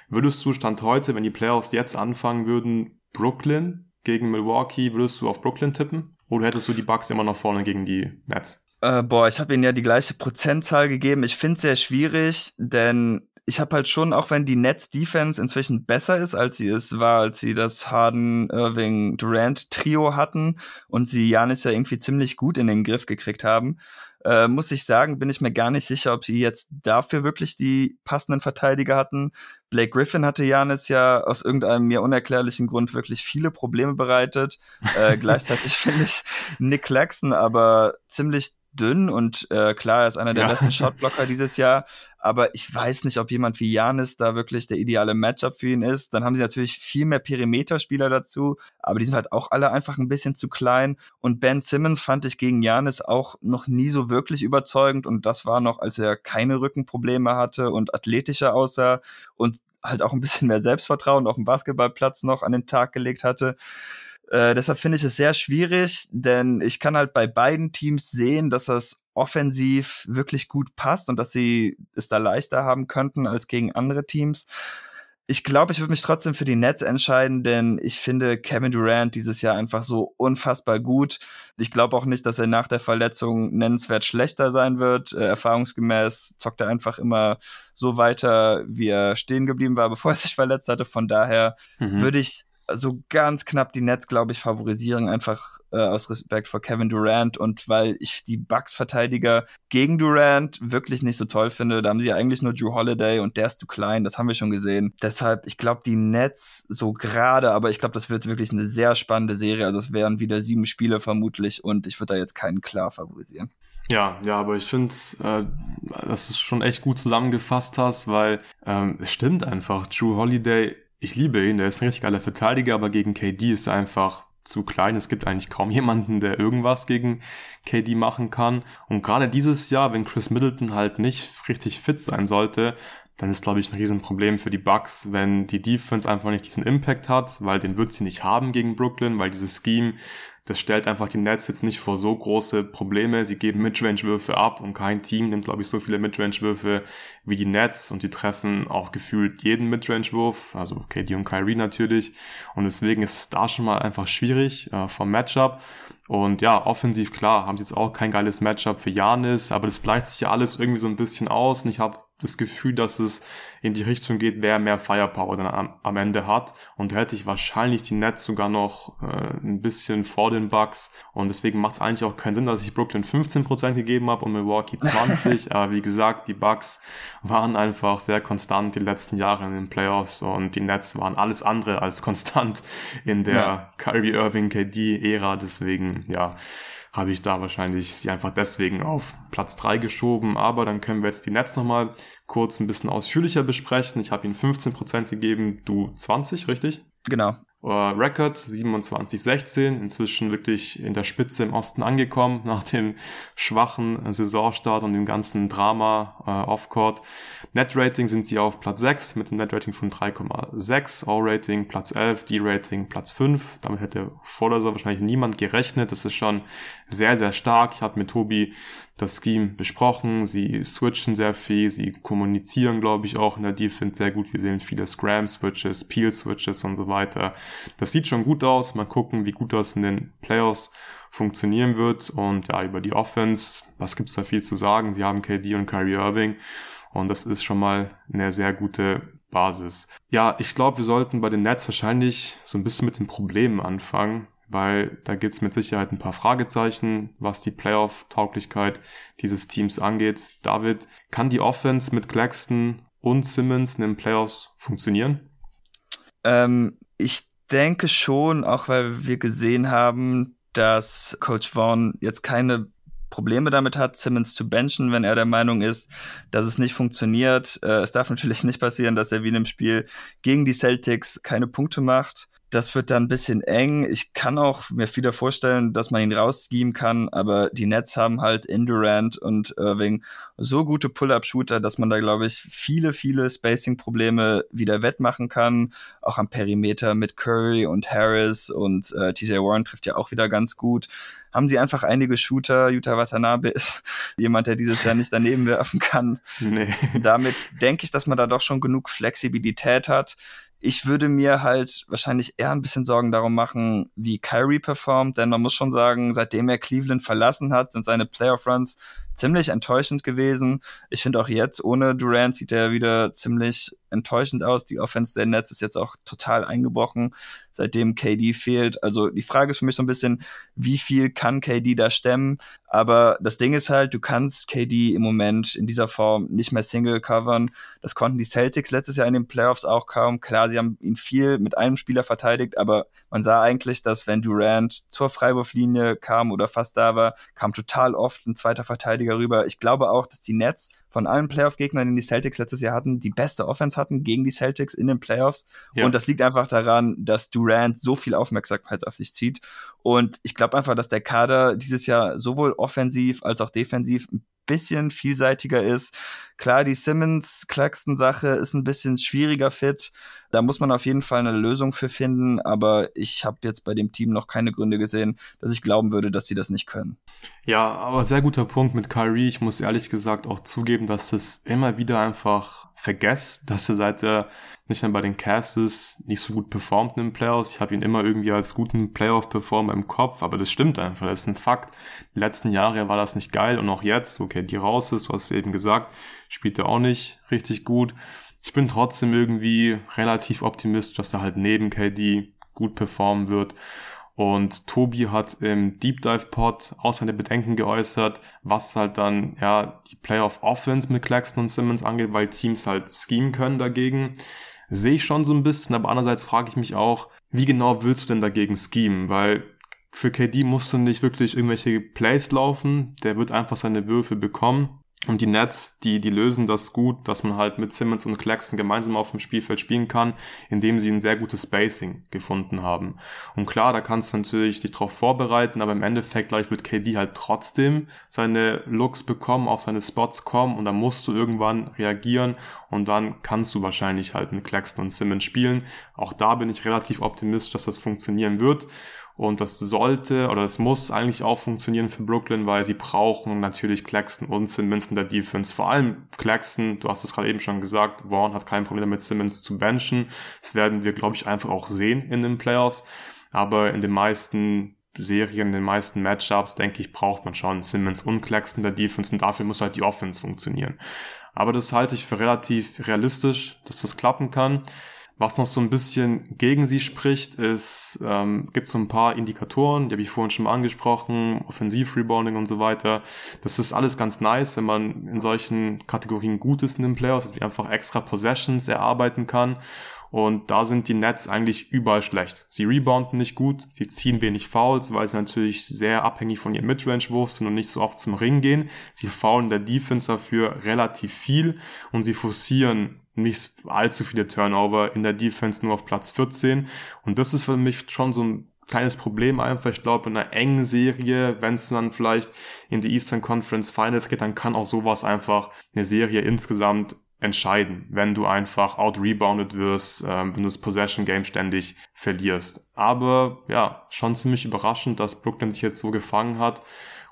Würdest du Stand heute, wenn die Playoffs jetzt anfangen würden, Brooklyn gegen Milwaukee, würdest du auf Brooklyn tippen? Oder hättest du die Bucks immer noch vorne gegen die Nets? Äh, boah, ich habe ihnen ja die gleiche Prozentzahl gegeben. Ich finde es sehr schwierig, denn ich habe halt schon, auch wenn die Nets Defense inzwischen besser ist, als sie es war, als sie das Harden, Irving, Durant Trio hatten und sie Janis ja irgendwie ziemlich gut in den Griff gekriegt haben, äh, muss ich sagen, bin ich mir gar nicht sicher, ob sie jetzt dafür wirklich die passenden Verteidiger hatten. Blake Griffin hatte Janis ja aus irgendeinem mir unerklärlichen Grund wirklich viele Probleme bereitet. Äh, gleichzeitig finde ich Nick Claxton aber ziemlich dünn und äh, klar, er ist einer der ja. besten Shotblocker dieses Jahr, aber ich weiß nicht, ob jemand wie Janis da wirklich der ideale Matchup für ihn ist. Dann haben sie natürlich viel mehr Perimeterspieler dazu, aber die sind halt auch alle einfach ein bisschen zu klein und Ben Simmons fand ich gegen Janis auch noch nie so wirklich überzeugend und das war noch, als er keine Rückenprobleme hatte und athletischer aussah und halt auch ein bisschen mehr Selbstvertrauen auf dem Basketballplatz noch an den Tag gelegt hatte. Äh, deshalb finde ich es sehr schwierig, denn ich kann halt bei beiden Teams sehen, dass das offensiv wirklich gut passt und dass sie es da leichter haben könnten als gegen andere Teams. Ich glaube, ich würde mich trotzdem für die Nets entscheiden, denn ich finde Kevin Durant dieses Jahr einfach so unfassbar gut. Ich glaube auch nicht, dass er nach der Verletzung nennenswert schlechter sein wird. Äh, erfahrungsgemäß zockt er einfach immer so weiter, wie er stehen geblieben war, bevor er sich verletzt hatte. Von daher mhm. würde ich so ganz knapp die Nets, glaube ich, favorisieren, einfach äh, aus Respekt vor Kevin Durant und weil ich die Bucks-Verteidiger gegen Durant wirklich nicht so toll finde. Da haben sie ja eigentlich nur Drew Holiday und der ist zu klein, das haben wir schon gesehen. Deshalb, ich glaube, die Nets so gerade, aber ich glaube, das wird wirklich eine sehr spannende Serie. Also es wären wieder sieben Spiele vermutlich und ich würde da jetzt keinen klar favorisieren. Ja, ja, aber ich finde, äh, dass du es schon echt gut zusammengefasst hast, weil ähm, es stimmt einfach. Drew Holiday ich liebe ihn, der ist ein richtig geiler Verteidiger, aber gegen KD ist er einfach zu klein. Es gibt eigentlich kaum jemanden, der irgendwas gegen KD machen kann. Und gerade dieses Jahr, wenn Chris Middleton halt nicht richtig fit sein sollte, dann ist, glaube ich, ein Riesenproblem für die Bucks, wenn die Defense einfach nicht diesen Impact hat, weil den wird sie nicht haben gegen Brooklyn, weil dieses Scheme das stellt einfach die Nets jetzt nicht vor so große Probleme. Sie geben Midrange-Würfe ab und kein Team nimmt, glaube ich, so viele Midrange-Würfe wie die Nets und die treffen auch gefühlt jeden Midrange-Wurf, also KD und Kyrie natürlich. Und deswegen ist es da schon mal einfach schwierig äh, vom Matchup. Und ja, offensiv klar, haben sie jetzt auch kein geiles Matchup für Janis, aber das gleicht sich ja alles irgendwie so ein bisschen aus und ich habe das Gefühl, dass es in die Richtung geht, wer mehr Firepower dann am, am Ende hat. Und da hätte ich wahrscheinlich die Nets sogar noch äh, ein bisschen vor den Bucks. Und deswegen macht es eigentlich auch keinen Sinn, dass ich Brooklyn 15% gegeben habe und Milwaukee 20. Aber wie gesagt, die Bucks waren einfach sehr konstant die letzten Jahre in den Playoffs und die Nets waren alles andere als konstant in der ja. Kyrie Irving KD-Ära. Deswegen, ja habe ich da wahrscheinlich sie einfach deswegen auf Platz drei geschoben. Aber dann können wir jetzt die Nets nochmal kurz ein bisschen ausführlicher besprechen. Ich habe ihnen 15% gegeben, du 20, richtig? Genau. Record 27-16, inzwischen wirklich in der Spitze im Osten angekommen, nach dem schwachen Saisonstart und dem ganzen Drama äh, Off-Court. Net-Rating sind sie auf Platz 6 mit einem Net-Rating von 3,6, All-Rating Platz 11, D-Rating Platz 5. Damit hätte vor der Saison wahrscheinlich niemand gerechnet. Das ist schon sehr, sehr stark. Ich habe mit Tobi das Scheme besprochen. Sie switchen sehr viel, sie kommunizieren, glaube ich, auch in der Defense sehr gut. Wir sehen viele Scram-Switches, Peel-Switches und so weiter. Das sieht schon gut aus. Mal gucken, wie gut das in den Playoffs funktionieren wird. Und ja, über die Offense, was gibt's da viel zu sagen? Sie haben KD und Kyrie Irving. Und das ist schon mal eine sehr gute Basis. Ja, ich glaube, wir sollten bei den Nets wahrscheinlich so ein bisschen mit den Problemen anfangen weil da gibt's mit Sicherheit ein paar Fragezeichen, was die Playoff-Tauglichkeit dieses Teams angeht. David, kann die Offense mit Claxton und Simmons in den Playoffs funktionieren? Ähm, ich denke schon, auch weil wir gesehen haben, dass Coach Vaughn jetzt keine Probleme damit hat, Simmons zu benchen, wenn er der Meinung ist, dass es nicht funktioniert. Äh, es darf natürlich nicht passieren, dass er wie in einem Spiel gegen die Celtics keine Punkte macht. Das wird dann ein bisschen eng. Ich kann auch mir wieder vorstellen, dass man ihn rausgeben kann, aber die Nets haben halt Indurant und Irving so gute Pull-Up-Shooter, dass man da, glaube ich, viele, viele Spacing-Probleme wieder wettmachen kann. Auch am Perimeter mit Curry und Harris und äh, TJ Warren trifft ja auch wieder ganz gut. Haben sie einfach einige Shooter. Yuta Watanabe ist jemand, der dieses Jahr nicht daneben werfen kann. Nee. Damit denke ich, dass man da doch schon genug Flexibilität hat. Ich würde mir halt wahrscheinlich eher ein bisschen Sorgen darum machen, wie Kyrie performt, denn man muss schon sagen, seitdem er Cleveland verlassen hat, sind seine Playoff-Runs ziemlich enttäuschend gewesen. Ich finde auch jetzt ohne Durant sieht er wieder ziemlich enttäuschend aus. Die Offense der Nets ist jetzt auch total eingebrochen, seitdem KD fehlt. Also die Frage ist für mich so ein bisschen, wie viel kann KD da stemmen? Aber das Ding ist halt, du kannst KD im Moment in dieser Form nicht mehr Single covern. Das konnten die Celtics letztes Jahr in den Playoffs auch kaum. Klar, sie haben ihn viel mit einem Spieler verteidigt, aber man sah eigentlich, dass wenn Durant zur Freiwurflinie kam oder fast da war, kam total oft ein zweiter Verteidiger rüber. Ich glaube auch, dass die Nets von allen Playoff-Gegnern, die die Celtics letztes Jahr hatten, die beste Offense hatten gegen die Celtics in den Playoffs. Ja. Und das liegt einfach daran, dass Durant so viel Aufmerksamkeit auf sich zieht. Und ich glaube einfach, dass der Kader dieses Jahr sowohl offensiv als auch defensiv ein bisschen vielseitiger ist. Klar, die Simmons-Claxton-Sache ist ein bisschen schwieriger fit. Da muss man auf jeden Fall eine Lösung für finden, aber ich habe jetzt bei dem Team noch keine Gründe gesehen, dass ich glauben würde, dass sie das nicht können. Ja, aber sehr guter Punkt mit Kyrie. Ich muss ehrlich gesagt auch zugeben, dass es immer wieder einfach vergesst, dass er seit er nicht mehr bei den Cavs ist, nicht so gut performt in den Playoffs. Ich habe ihn immer irgendwie als guten Playoff-Performer im Kopf, aber das stimmt einfach, das ist ein Fakt. Die letzten Jahre war das nicht geil und auch jetzt, okay, die raus ist, du hast es eben gesagt, spielt er auch nicht richtig gut. Ich bin trotzdem irgendwie relativ optimistisch, dass er halt neben KD gut performen wird. Und Tobi hat im Deep Dive Pod auch seine Bedenken geäußert, was halt dann ja die Playoff Offense mit Claxton und Simmons angeht, weil Teams halt schemen können dagegen. Sehe ich schon so ein bisschen, aber andererseits frage ich mich auch, wie genau willst du denn dagegen schemen? Weil für KD musst du nicht wirklich irgendwelche Plays laufen, der wird einfach seine Würfe bekommen und die Nets, die, die lösen das gut, dass man halt mit Simmons und Claxton gemeinsam auf dem Spielfeld spielen kann, indem sie ein sehr gutes Spacing gefunden haben. Und klar, da kannst du natürlich dich darauf vorbereiten, aber im Endeffekt, gleich wird KD halt trotzdem seine Looks bekommen, auf seine Spots kommen und dann musst du irgendwann reagieren und dann kannst du wahrscheinlich halt mit Claxton und Simmons spielen. Auch da bin ich relativ optimistisch, dass das funktionieren wird. Und das sollte oder das muss eigentlich auch funktionieren für Brooklyn, weil sie brauchen natürlich Claxton und Simmons in der Defense. Vor allem Claxton, du hast es gerade eben schon gesagt, Vaughn hat kein Problem damit, Simmons zu benchen. Das werden wir, glaube ich, einfach auch sehen in den Playoffs. Aber in den meisten Serien, in den meisten Matchups, denke ich, braucht man schon Simmons und Claxton in der Defense und dafür muss halt die Offense funktionieren. Aber das halte ich für relativ realistisch, dass das klappen kann. Was noch so ein bisschen gegen sie spricht, ist, ähm, gibt so ein paar Indikatoren, die habe ich vorhin schon mal angesprochen, Offensiv-Rebounding und so weiter. Das ist alles ganz nice, wenn man in solchen Kategorien gut ist in den Playoffs, dass man einfach extra Possessions erarbeiten kann. Und da sind die Nets eigentlich überall schlecht. Sie rebounden nicht gut, sie ziehen wenig Fouls, weil sie natürlich sehr abhängig von ihrem Midrange-Wurf sind und nicht so oft zum Ring gehen. Sie faulen der Defense dafür relativ viel und sie forcieren nicht allzu viele Turnover in der Defense nur auf Platz 14. Und das ist für mich schon so ein kleines Problem einfach. Ich glaube, in einer engen Serie, wenn es dann vielleicht in die Eastern Conference Finals geht, dann kann auch sowas einfach eine Serie insgesamt entscheiden, wenn du einfach out-rebounded wirst, ähm, wenn du das Possession-Game ständig verlierst. Aber ja, schon ziemlich überraschend, dass Brooklyn sich jetzt so gefangen hat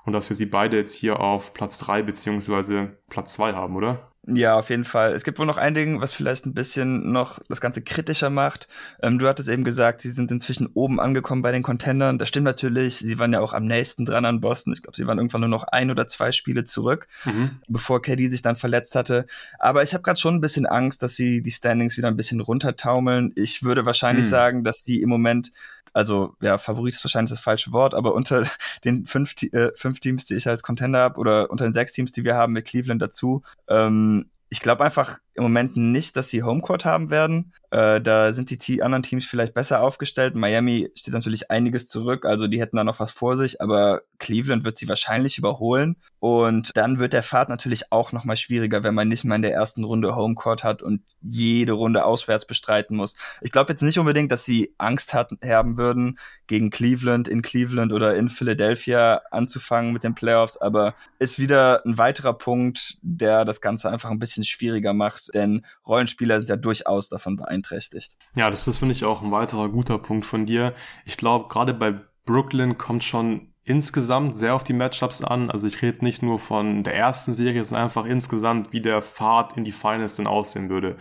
und dass wir sie beide jetzt hier auf Platz drei beziehungsweise Platz zwei haben, oder? Ja, auf jeden Fall. Es gibt wohl noch ein Ding, was vielleicht ein bisschen noch das Ganze kritischer macht. Ähm, du hattest eben gesagt, sie sind inzwischen oben angekommen bei den Contendern. Das stimmt natürlich. Sie waren ja auch am nächsten dran an Boston. Ich glaube, sie waren irgendwann nur noch ein oder zwei Spiele zurück, mhm. bevor KD sich dann verletzt hatte. Aber ich habe gerade schon ein bisschen Angst, dass sie die Standings wieder ein bisschen runtertaumeln. Ich würde wahrscheinlich mhm. sagen, dass die im Moment Also ja, Favorit ist wahrscheinlich das falsche Wort, aber unter den fünf, äh, fünf Teams, die ich als Contender habe, oder unter den sechs Teams, die wir haben mit Cleveland dazu, ähm, ich glaube einfach im Moment nicht, dass sie Homecourt haben werden. Äh, da sind die anderen Teams vielleicht besser aufgestellt. Miami steht natürlich einiges zurück, also die hätten da noch was vor sich, aber Cleveland wird sie wahrscheinlich überholen. Und dann wird der Pfad natürlich auch noch mal schwieriger, wenn man nicht mal in der ersten Runde Homecourt hat und jede Runde auswärts bestreiten muss. Ich glaube jetzt nicht unbedingt, dass sie Angst hatten, haben würden, gegen Cleveland in Cleveland oder in Philadelphia anzufangen mit den Playoffs, aber ist wieder ein weiterer Punkt, der das Ganze einfach ein bisschen schwieriger macht, denn Rollenspieler sind ja durchaus davon beeinträchtigt. Ja, das ist, finde ich, auch ein weiterer guter Punkt von dir. Ich glaube, gerade bei Brooklyn kommt schon insgesamt sehr auf die Matchups an. Also ich rede jetzt nicht nur von der ersten Serie, sondern einfach insgesamt, wie der Pfad in die Finals denn aussehen würde.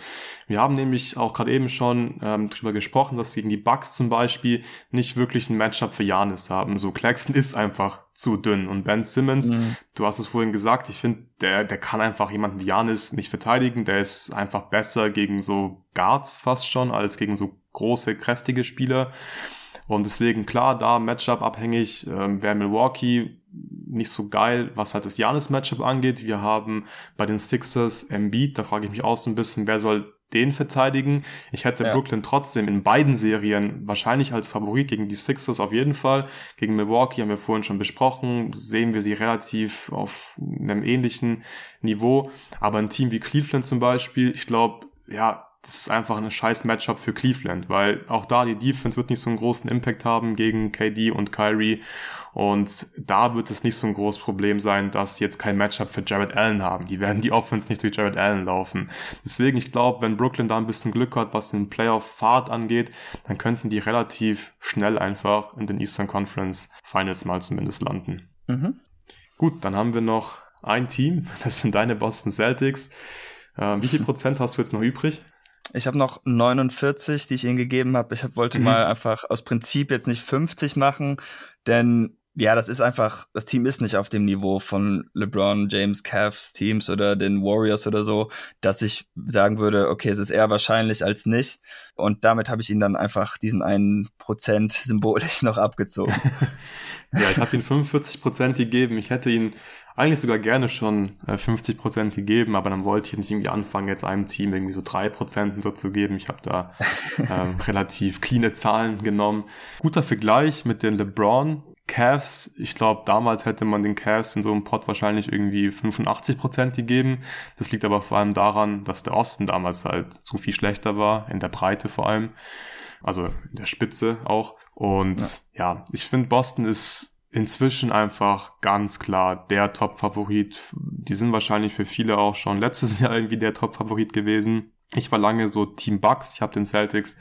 Wir haben nämlich auch gerade eben schon ähm, drüber gesprochen, dass gegen die Bucks zum Beispiel nicht wirklich ein Matchup für Janis haben. So Claxton ist einfach zu dünn und Ben Simmons, mhm. du hast es vorhin gesagt, ich finde, der, der kann einfach jemanden wie Janis nicht verteidigen. Der ist einfach besser gegen so Guards fast schon als gegen so große, kräftige Spieler. Und deswegen, klar, da Matchup abhängig, ähm, wäre Milwaukee nicht so geil, was halt das Janis-Matchup angeht. Wir haben bei den Sixers Embiid, da frage ich mich auch so ein bisschen, wer soll den verteidigen. Ich hätte ja. Brooklyn trotzdem in beiden Serien wahrscheinlich als Favorit gegen die Sixers auf jeden Fall. Gegen Milwaukee haben wir vorhin schon besprochen, sehen wir sie relativ auf einem ähnlichen Niveau. Aber ein Team wie Cleveland zum Beispiel, ich glaube, ja, das ist einfach ein scheiß Matchup für Cleveland, weil auch da die Defense wird nicht so einen großen Impact haben gegen KD und Kyrie und da wird es nicht so ein großes Problem sein, dass sie jetzt kein Matchup für Jared Allen haben. Die werden die Offense nicht durch Jared Allen laufen. Deswegen, ich glaube, wenn Brooklyn da ein bisschen Glück hat, was den Playoff-Fahrt angeht, dann könnten die relativ schnell einfach in den Eastern Conference Finals mal zumindest landen. Mhm. Gut, dann haben wir noch ein Team, das sind deine Boston Celtics. Äh, wie viel Prozent hast du jetzt noch übrig? Ich habe noch 49, die ich ihnen gegeben habe. Ich hab, wollte mhm. mal einfach aus Prinzip jetzt nicht 50 machen, denn ja, das ist einfach, das Team ist nicht auf dem Niveau von LeBron, James, Cavs Teams oder den Warriors oder so, dass ich sagen würde, okay, es ist eher wahrscheinlich als nicht. Und damit habe ich ihnen dann einfach diesen einen Prozent symbolisch noch abgezogen. ja, ich habe ihnen 45 Prozent gegeben. Ich hätte ihnen eigentlich sogar gerne schon äh, 50 Prozent gegeben, aber dann wollte ich jetzt irgendwie anfangen, jetzt einem Team irgendwie so drei Prozent so zu geben. Ich habe da ähm, relativ cleane Zahlen genommen. Guter Vergleich mit den LeBron Cavs. Ich glaube, damals hätte man den Cavs in so einem Pot wahrscheinlich irgendwie 85 Prozent gegeben. Das liegt aber vor allem daran, dass der Osten damals halt so viel schlechter war, in der Breite vor allem. Also in der Spitze auch. Und ja, ja ich finde, Boston ist inzwischen einfach ganz klar der Top-Favorit. Die sind wahrscheinlich für viele auch schon letztes Jahr irgendwie der Top-Favorit gewesen. Ich war lange so Team Bucks. Ich habe den Celtics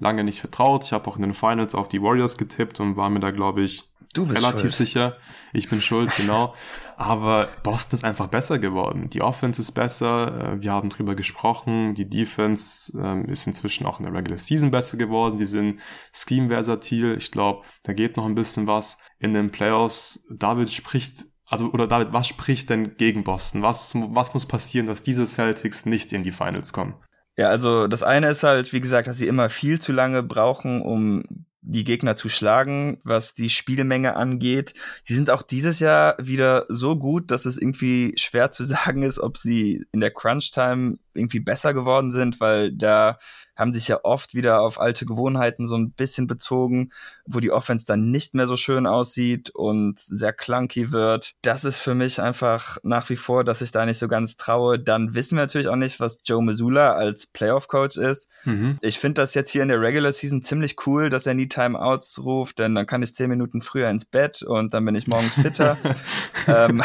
lange nicht vertraut. Ich habe auch in den Finals auf die Warriors getippt und war mir da, glaube ich, relativ schuld. sicher. Ich bin schuld, genau. Aber Boston ist einfach besser geworden. Die Offense ist besser. Äh, wir haben drüber gesprochen. Die Defense ähm, ist inzwischen auch in der Regular Season besser geworden. Die sind scheme-versatil. Ich glaube, da geht noch ein bisschen was in den Playoffs. David spricht also oder David, was spricht denn gegen Boston? Was, was muss passieren, dass diese Celtics nicht in die Finals kommen? Ja, also das eine ist halt, wie gesagt, dass sie immer viel zu lange brauchen, um die Gegner zu schlagen, was die Spielmenge angeht. Sie sind auch dieses Jahr wieder so gut, dass es irgendwie schwer zu sagen ist, ob sie in der Crunch-Time irgendwie besser geworden sind, weil da haben sich ja oft wieder auf alte Gewohnheiten so ein bisschen bezogen, wo die Offense dann nicht mehr so schön aussieht und sehr clunky wird. Das ist für mich einfach nach wie vor, dass ich da nicht so ganz traue. Dann wissen wir natürlich auch nicht, was Joe Missoula als Playoff-Coach ist. Mhm. Ich finde das jetzt hier in der Regular Season ziemlich cool, dass er nie Timeouts ruft, denn dann kann ich zehn Minuten früher ins Bett und dann bin ich morgens fitter. ähm,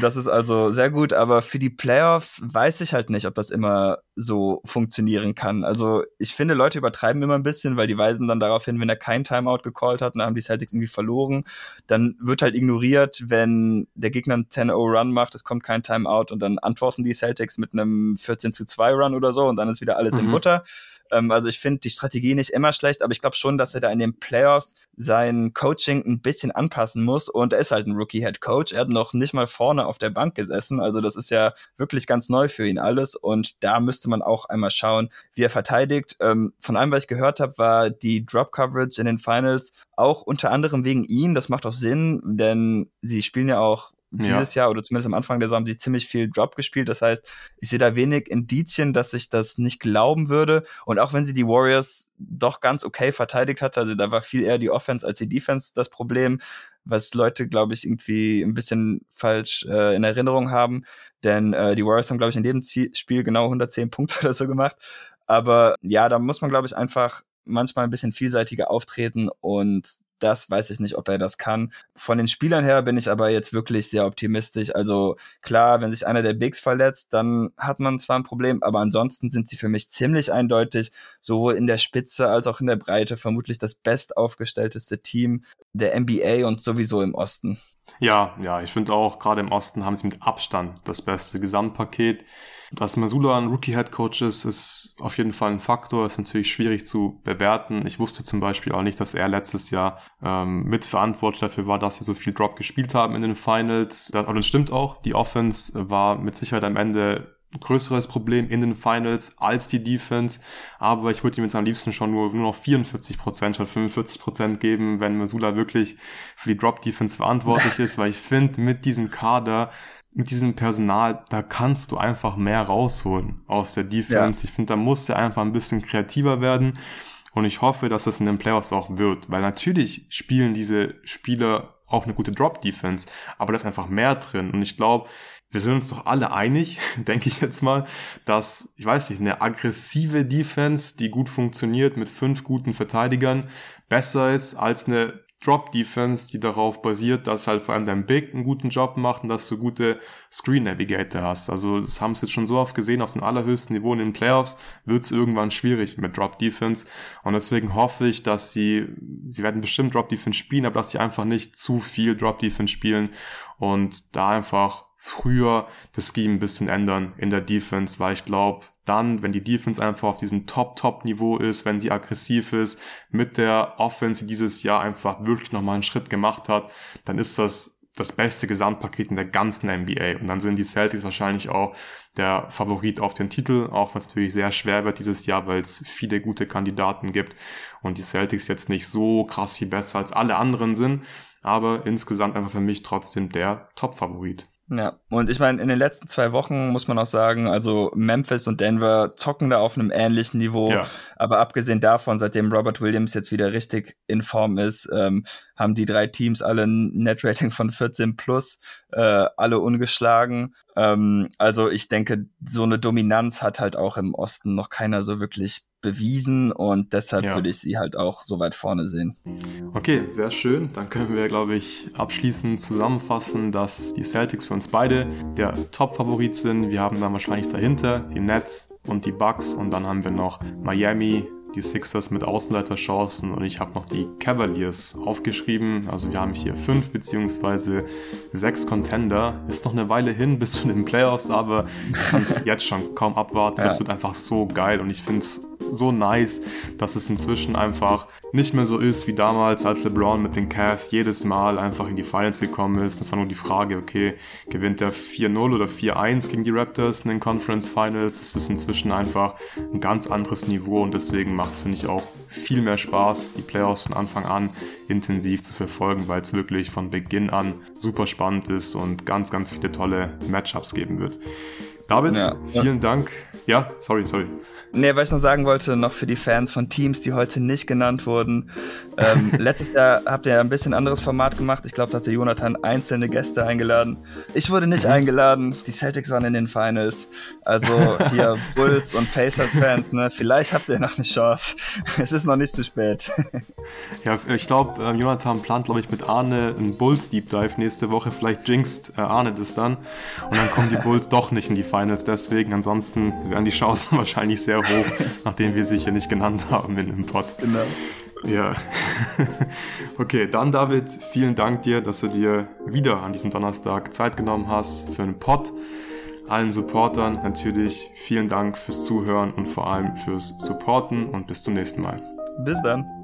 das ist also sehr gut, aber für die Playoffs weiß ich halt nicht, ob das immer so funktionieren kann. Also ich finde, Leute übertreiben immer ein bisschen, weil die weisen dann darauf hin, wenn er kein Timeout gecallt hat, dann haben die Celtics irgendwie verloren. Dann wird halt ignoriert, wenn der Gegner einen 10-0-Run macht, es kommt kein Timeout und dann antworten die Celtics mit einem 14 2 Run oder so und dann ist wieder alles mhm. in Butter. Ähm, also ich finde die Strategie nicht immer schlecht, aber ich glaube schon, dass er da in den Playoffs sein Coaching ein bisschen anpassen muss. Und er ist halt ein Rookie-Head Coach. Er hat noch nicht mal vorne auf der Bank gesessen. Also das ist ja wirklich ganz neu für ihn alles. Und da müsste müsste man auch einmal schauen, wie er verteidigt. Ähm, von allem, was ich gehört habe, war die Drop Coverage in den Finals auch unter anderem wegen ihn. Das macht auch Sinn, denn sie spielen ja auch dieses ja. Jahr oder zumindest am Anfang der Saison haben sie ziemlich viel Drop gespielt. Das heißt, ich sehe da wenig Indizien, dass ich das nicht glauben würde. Und auch wenn sie die Warriors doch ganz okay verteidigt hat, also da war viel eher die Offense als die Defense das Problem, was Leute, glaube ich, irgendwie ein bisschen falsch äh, in Erinnerung haben. Denn äh, die Warriors haben, glaube ich, in jedem Spiel genau 110 Punkte oder so gemacht. Aber ja, da muss man, glaube ich, einfach manchmal ein bisschen vielseitiger auftreten und das weiß ich nicht, ob er das kann. Von den Spielern her bin ich aber jetzt wirklich sehr optimistisch. Also klar, wenn sich einer der Bigs verletzt, dann hat man zwar ein Problem, aber ansonsten sind sie für mich ziemlich eindeutig, sowohl in der Spitze als auch in der Breite, vermutlich das bestaufgestellteste Team der NBA und sowieso im Osten. Ja, ja, ich finde auch, gerade im Osten haben sie mit Abstand das beste Gesamtpaket. Dass Masula ein Rookie-Head-Coach ist, ist auf jeden Fall ein Faktor. Ist natürlich schwierig zu bewerten. Ich wusste zum Beispiel auch nicht, dass er letztes Jahr ähm, mitverantwortlich dafür war, dass sie so viel Drop gespielt haben in den Finals. Das, aber das stimmt auch. Die Offense war mit Sicherheit am Ende größeres Problem in den Finals als die Defense. Aber ich würde ihm jetzt am liebsten schon nur, nur noch 44% statt 45% geben, wenn Masula wirklich für die Drop-Defense verantwortlich ist, weil ich finde, mit diesem Kader mit diesem Personal, da kannst du einfach mehr rausholen aus der Defense. Ja. Ich finde, da muss er einfach ein bisschen kreativer werden. Und ich hoffe, dass das in den Playoffs auch wird, weil natürlich spielen diese Spieler auch eine gute Drop-Defense, aber da ist einfach mehr drin. Und ich glaube, wir sind uns doch alle einig, denke ich jetzt mal, dass, ich weiß nicht, eine aggressive Defense, die gut funktioniert mit fünf guten Verteidigern, besser ist als eine Drop-Defense, die darauf basiert, dass halt vor allem dein Big einen guten Job macht und dass du gute Screen-Navigator hast. Also das haben es jetzt schon so oft gesehen, auf dem allerhöchsten Niveau in den Playoffs wird es irgendwann schwierig mit Drop-Defense und deswegen hoffe ich, dass sie, sie werden bestimmt Drop-Defense spielen, aber dass sie einfach nicht zu viel Drop-Defense spielen und da einfach früher das Scheme ein bisschen ändern in der Defense, weil ich glaube, dann, wenn die Defense einfach auf diesem Top-Top-Niveau ist, wenn sie aggressiv ist, mit der Offense, die dieses Jahr einfach wirklich nochmal einen Schritt gemacht hat, dann ist das das beste Gesamtpaket in der ganzen NBA. Und dann sind die Celtics wahrscheinlich auch der Favorit auf den Titel, auch was natürlich sehr schwer wird dieses Jahr, weil es viele gute Kandidaten gibt und die Celtics jetzt nicht so krass viel besser als alle anderen sind, aber insgesamt einfach für mich trotzdem der Top-Favorit. Ja, und ich meine, in den letzten zwei Wochen muss man auch sagen, also Memphis und Denver zocken da auf einem ähnlichen Niveau. Ja. Aber abgesehen davon, seitdem Robert Williams jetzt wieder richtig in Form ist, ähm, haben die drei Teams alle ein Netrating von 14 plus, äh, alle ungeschlagen. Ähm, also ich denke, so eine Dominanz hat halt auch im Osten noch keiner so wirklich bewiesen und deshalb ja. würde ich sie halt auch so weit vorne sehen. Okay, sehr schön. Dann können wir, glaube ich, abschließend zusammenfassen, dass die Celtics für uns beide der Top-Favorit sind. Wir haben dann wahrscheinlich dahinter die Nets und die Bucks und dann haben wir noch Miami, die Sixers mit Außenleiterchancen und ich habe noch die Cavaliers aufgeschrieben. Also wir haben hier fünf beziehungsweise sechs Contender. Ist noch eine Weile hin bis zu den Playoffs, aber ich kann es jetzt schon kaum abwarten. Ja. Das wird einfach so geil und ich finde es so nice, dass es inzwischen einfach nicht mehr so ist wie damals, als LeBron mit den Cavs jedes Mal einfach in die Finals gekommen ist. Das war nur die Frage, okay, gewinnt er 4-0 oder 4-1 gegen die Raptors in den Conference Finals? Es ist inzwischen einfach ein ganz anderes Niveau und deswegen macht es, finde ich, auch viel mehr Spaß, die Playoffs von Anfang an intensiv zu verfolgen, weil es wirklich von Beginn an super spannend ist und ganz, ganz viele tolle Matchups geben wird. David, ja. vielen Dank. Ja, sorry, sorry. Nee, was ich noch sagen wollte, noch für die Fans von Teams, die heute nicht genannt wurden. Ähm, letztes Jahr habt ihr ja ein bisschen anderes Format gemacht. Ich glaube, da hatte Jonathan einzelne Gäste eingeladen. Ich wurde nicht mhm. eingeladen. Die Celtics waren in den Finals. Also hier Bulls und Pacers-Fans, ne? Vielleicht habt ihr noch eine Chance. Es ist noch nicht zu spät. Ja, ich glaube, ähm, Jonathan plant, glaube ich, mit Arne einen Bulls Deep Dive nächste Woche. Vielleicht jinxt äh, Arne das dann. Und dann kommen die Bulls doch nicht in die Finals. Deswegen, ansonsten wären die Chancen wahrscheinlich sehr hoch, nachdem wir sie hier nicht genannt haben in dem Pod. Genau. Ja. okay, dann David, vielen Dank dir, dass du dir wieder an diesem Donnerstag Zeit genommen hast für einen Pod. Allen Supportern natürlich vielen Dank fürs Zuhören und vor allem fürs Supporten und bis zum nächsten Mal. Bis dann.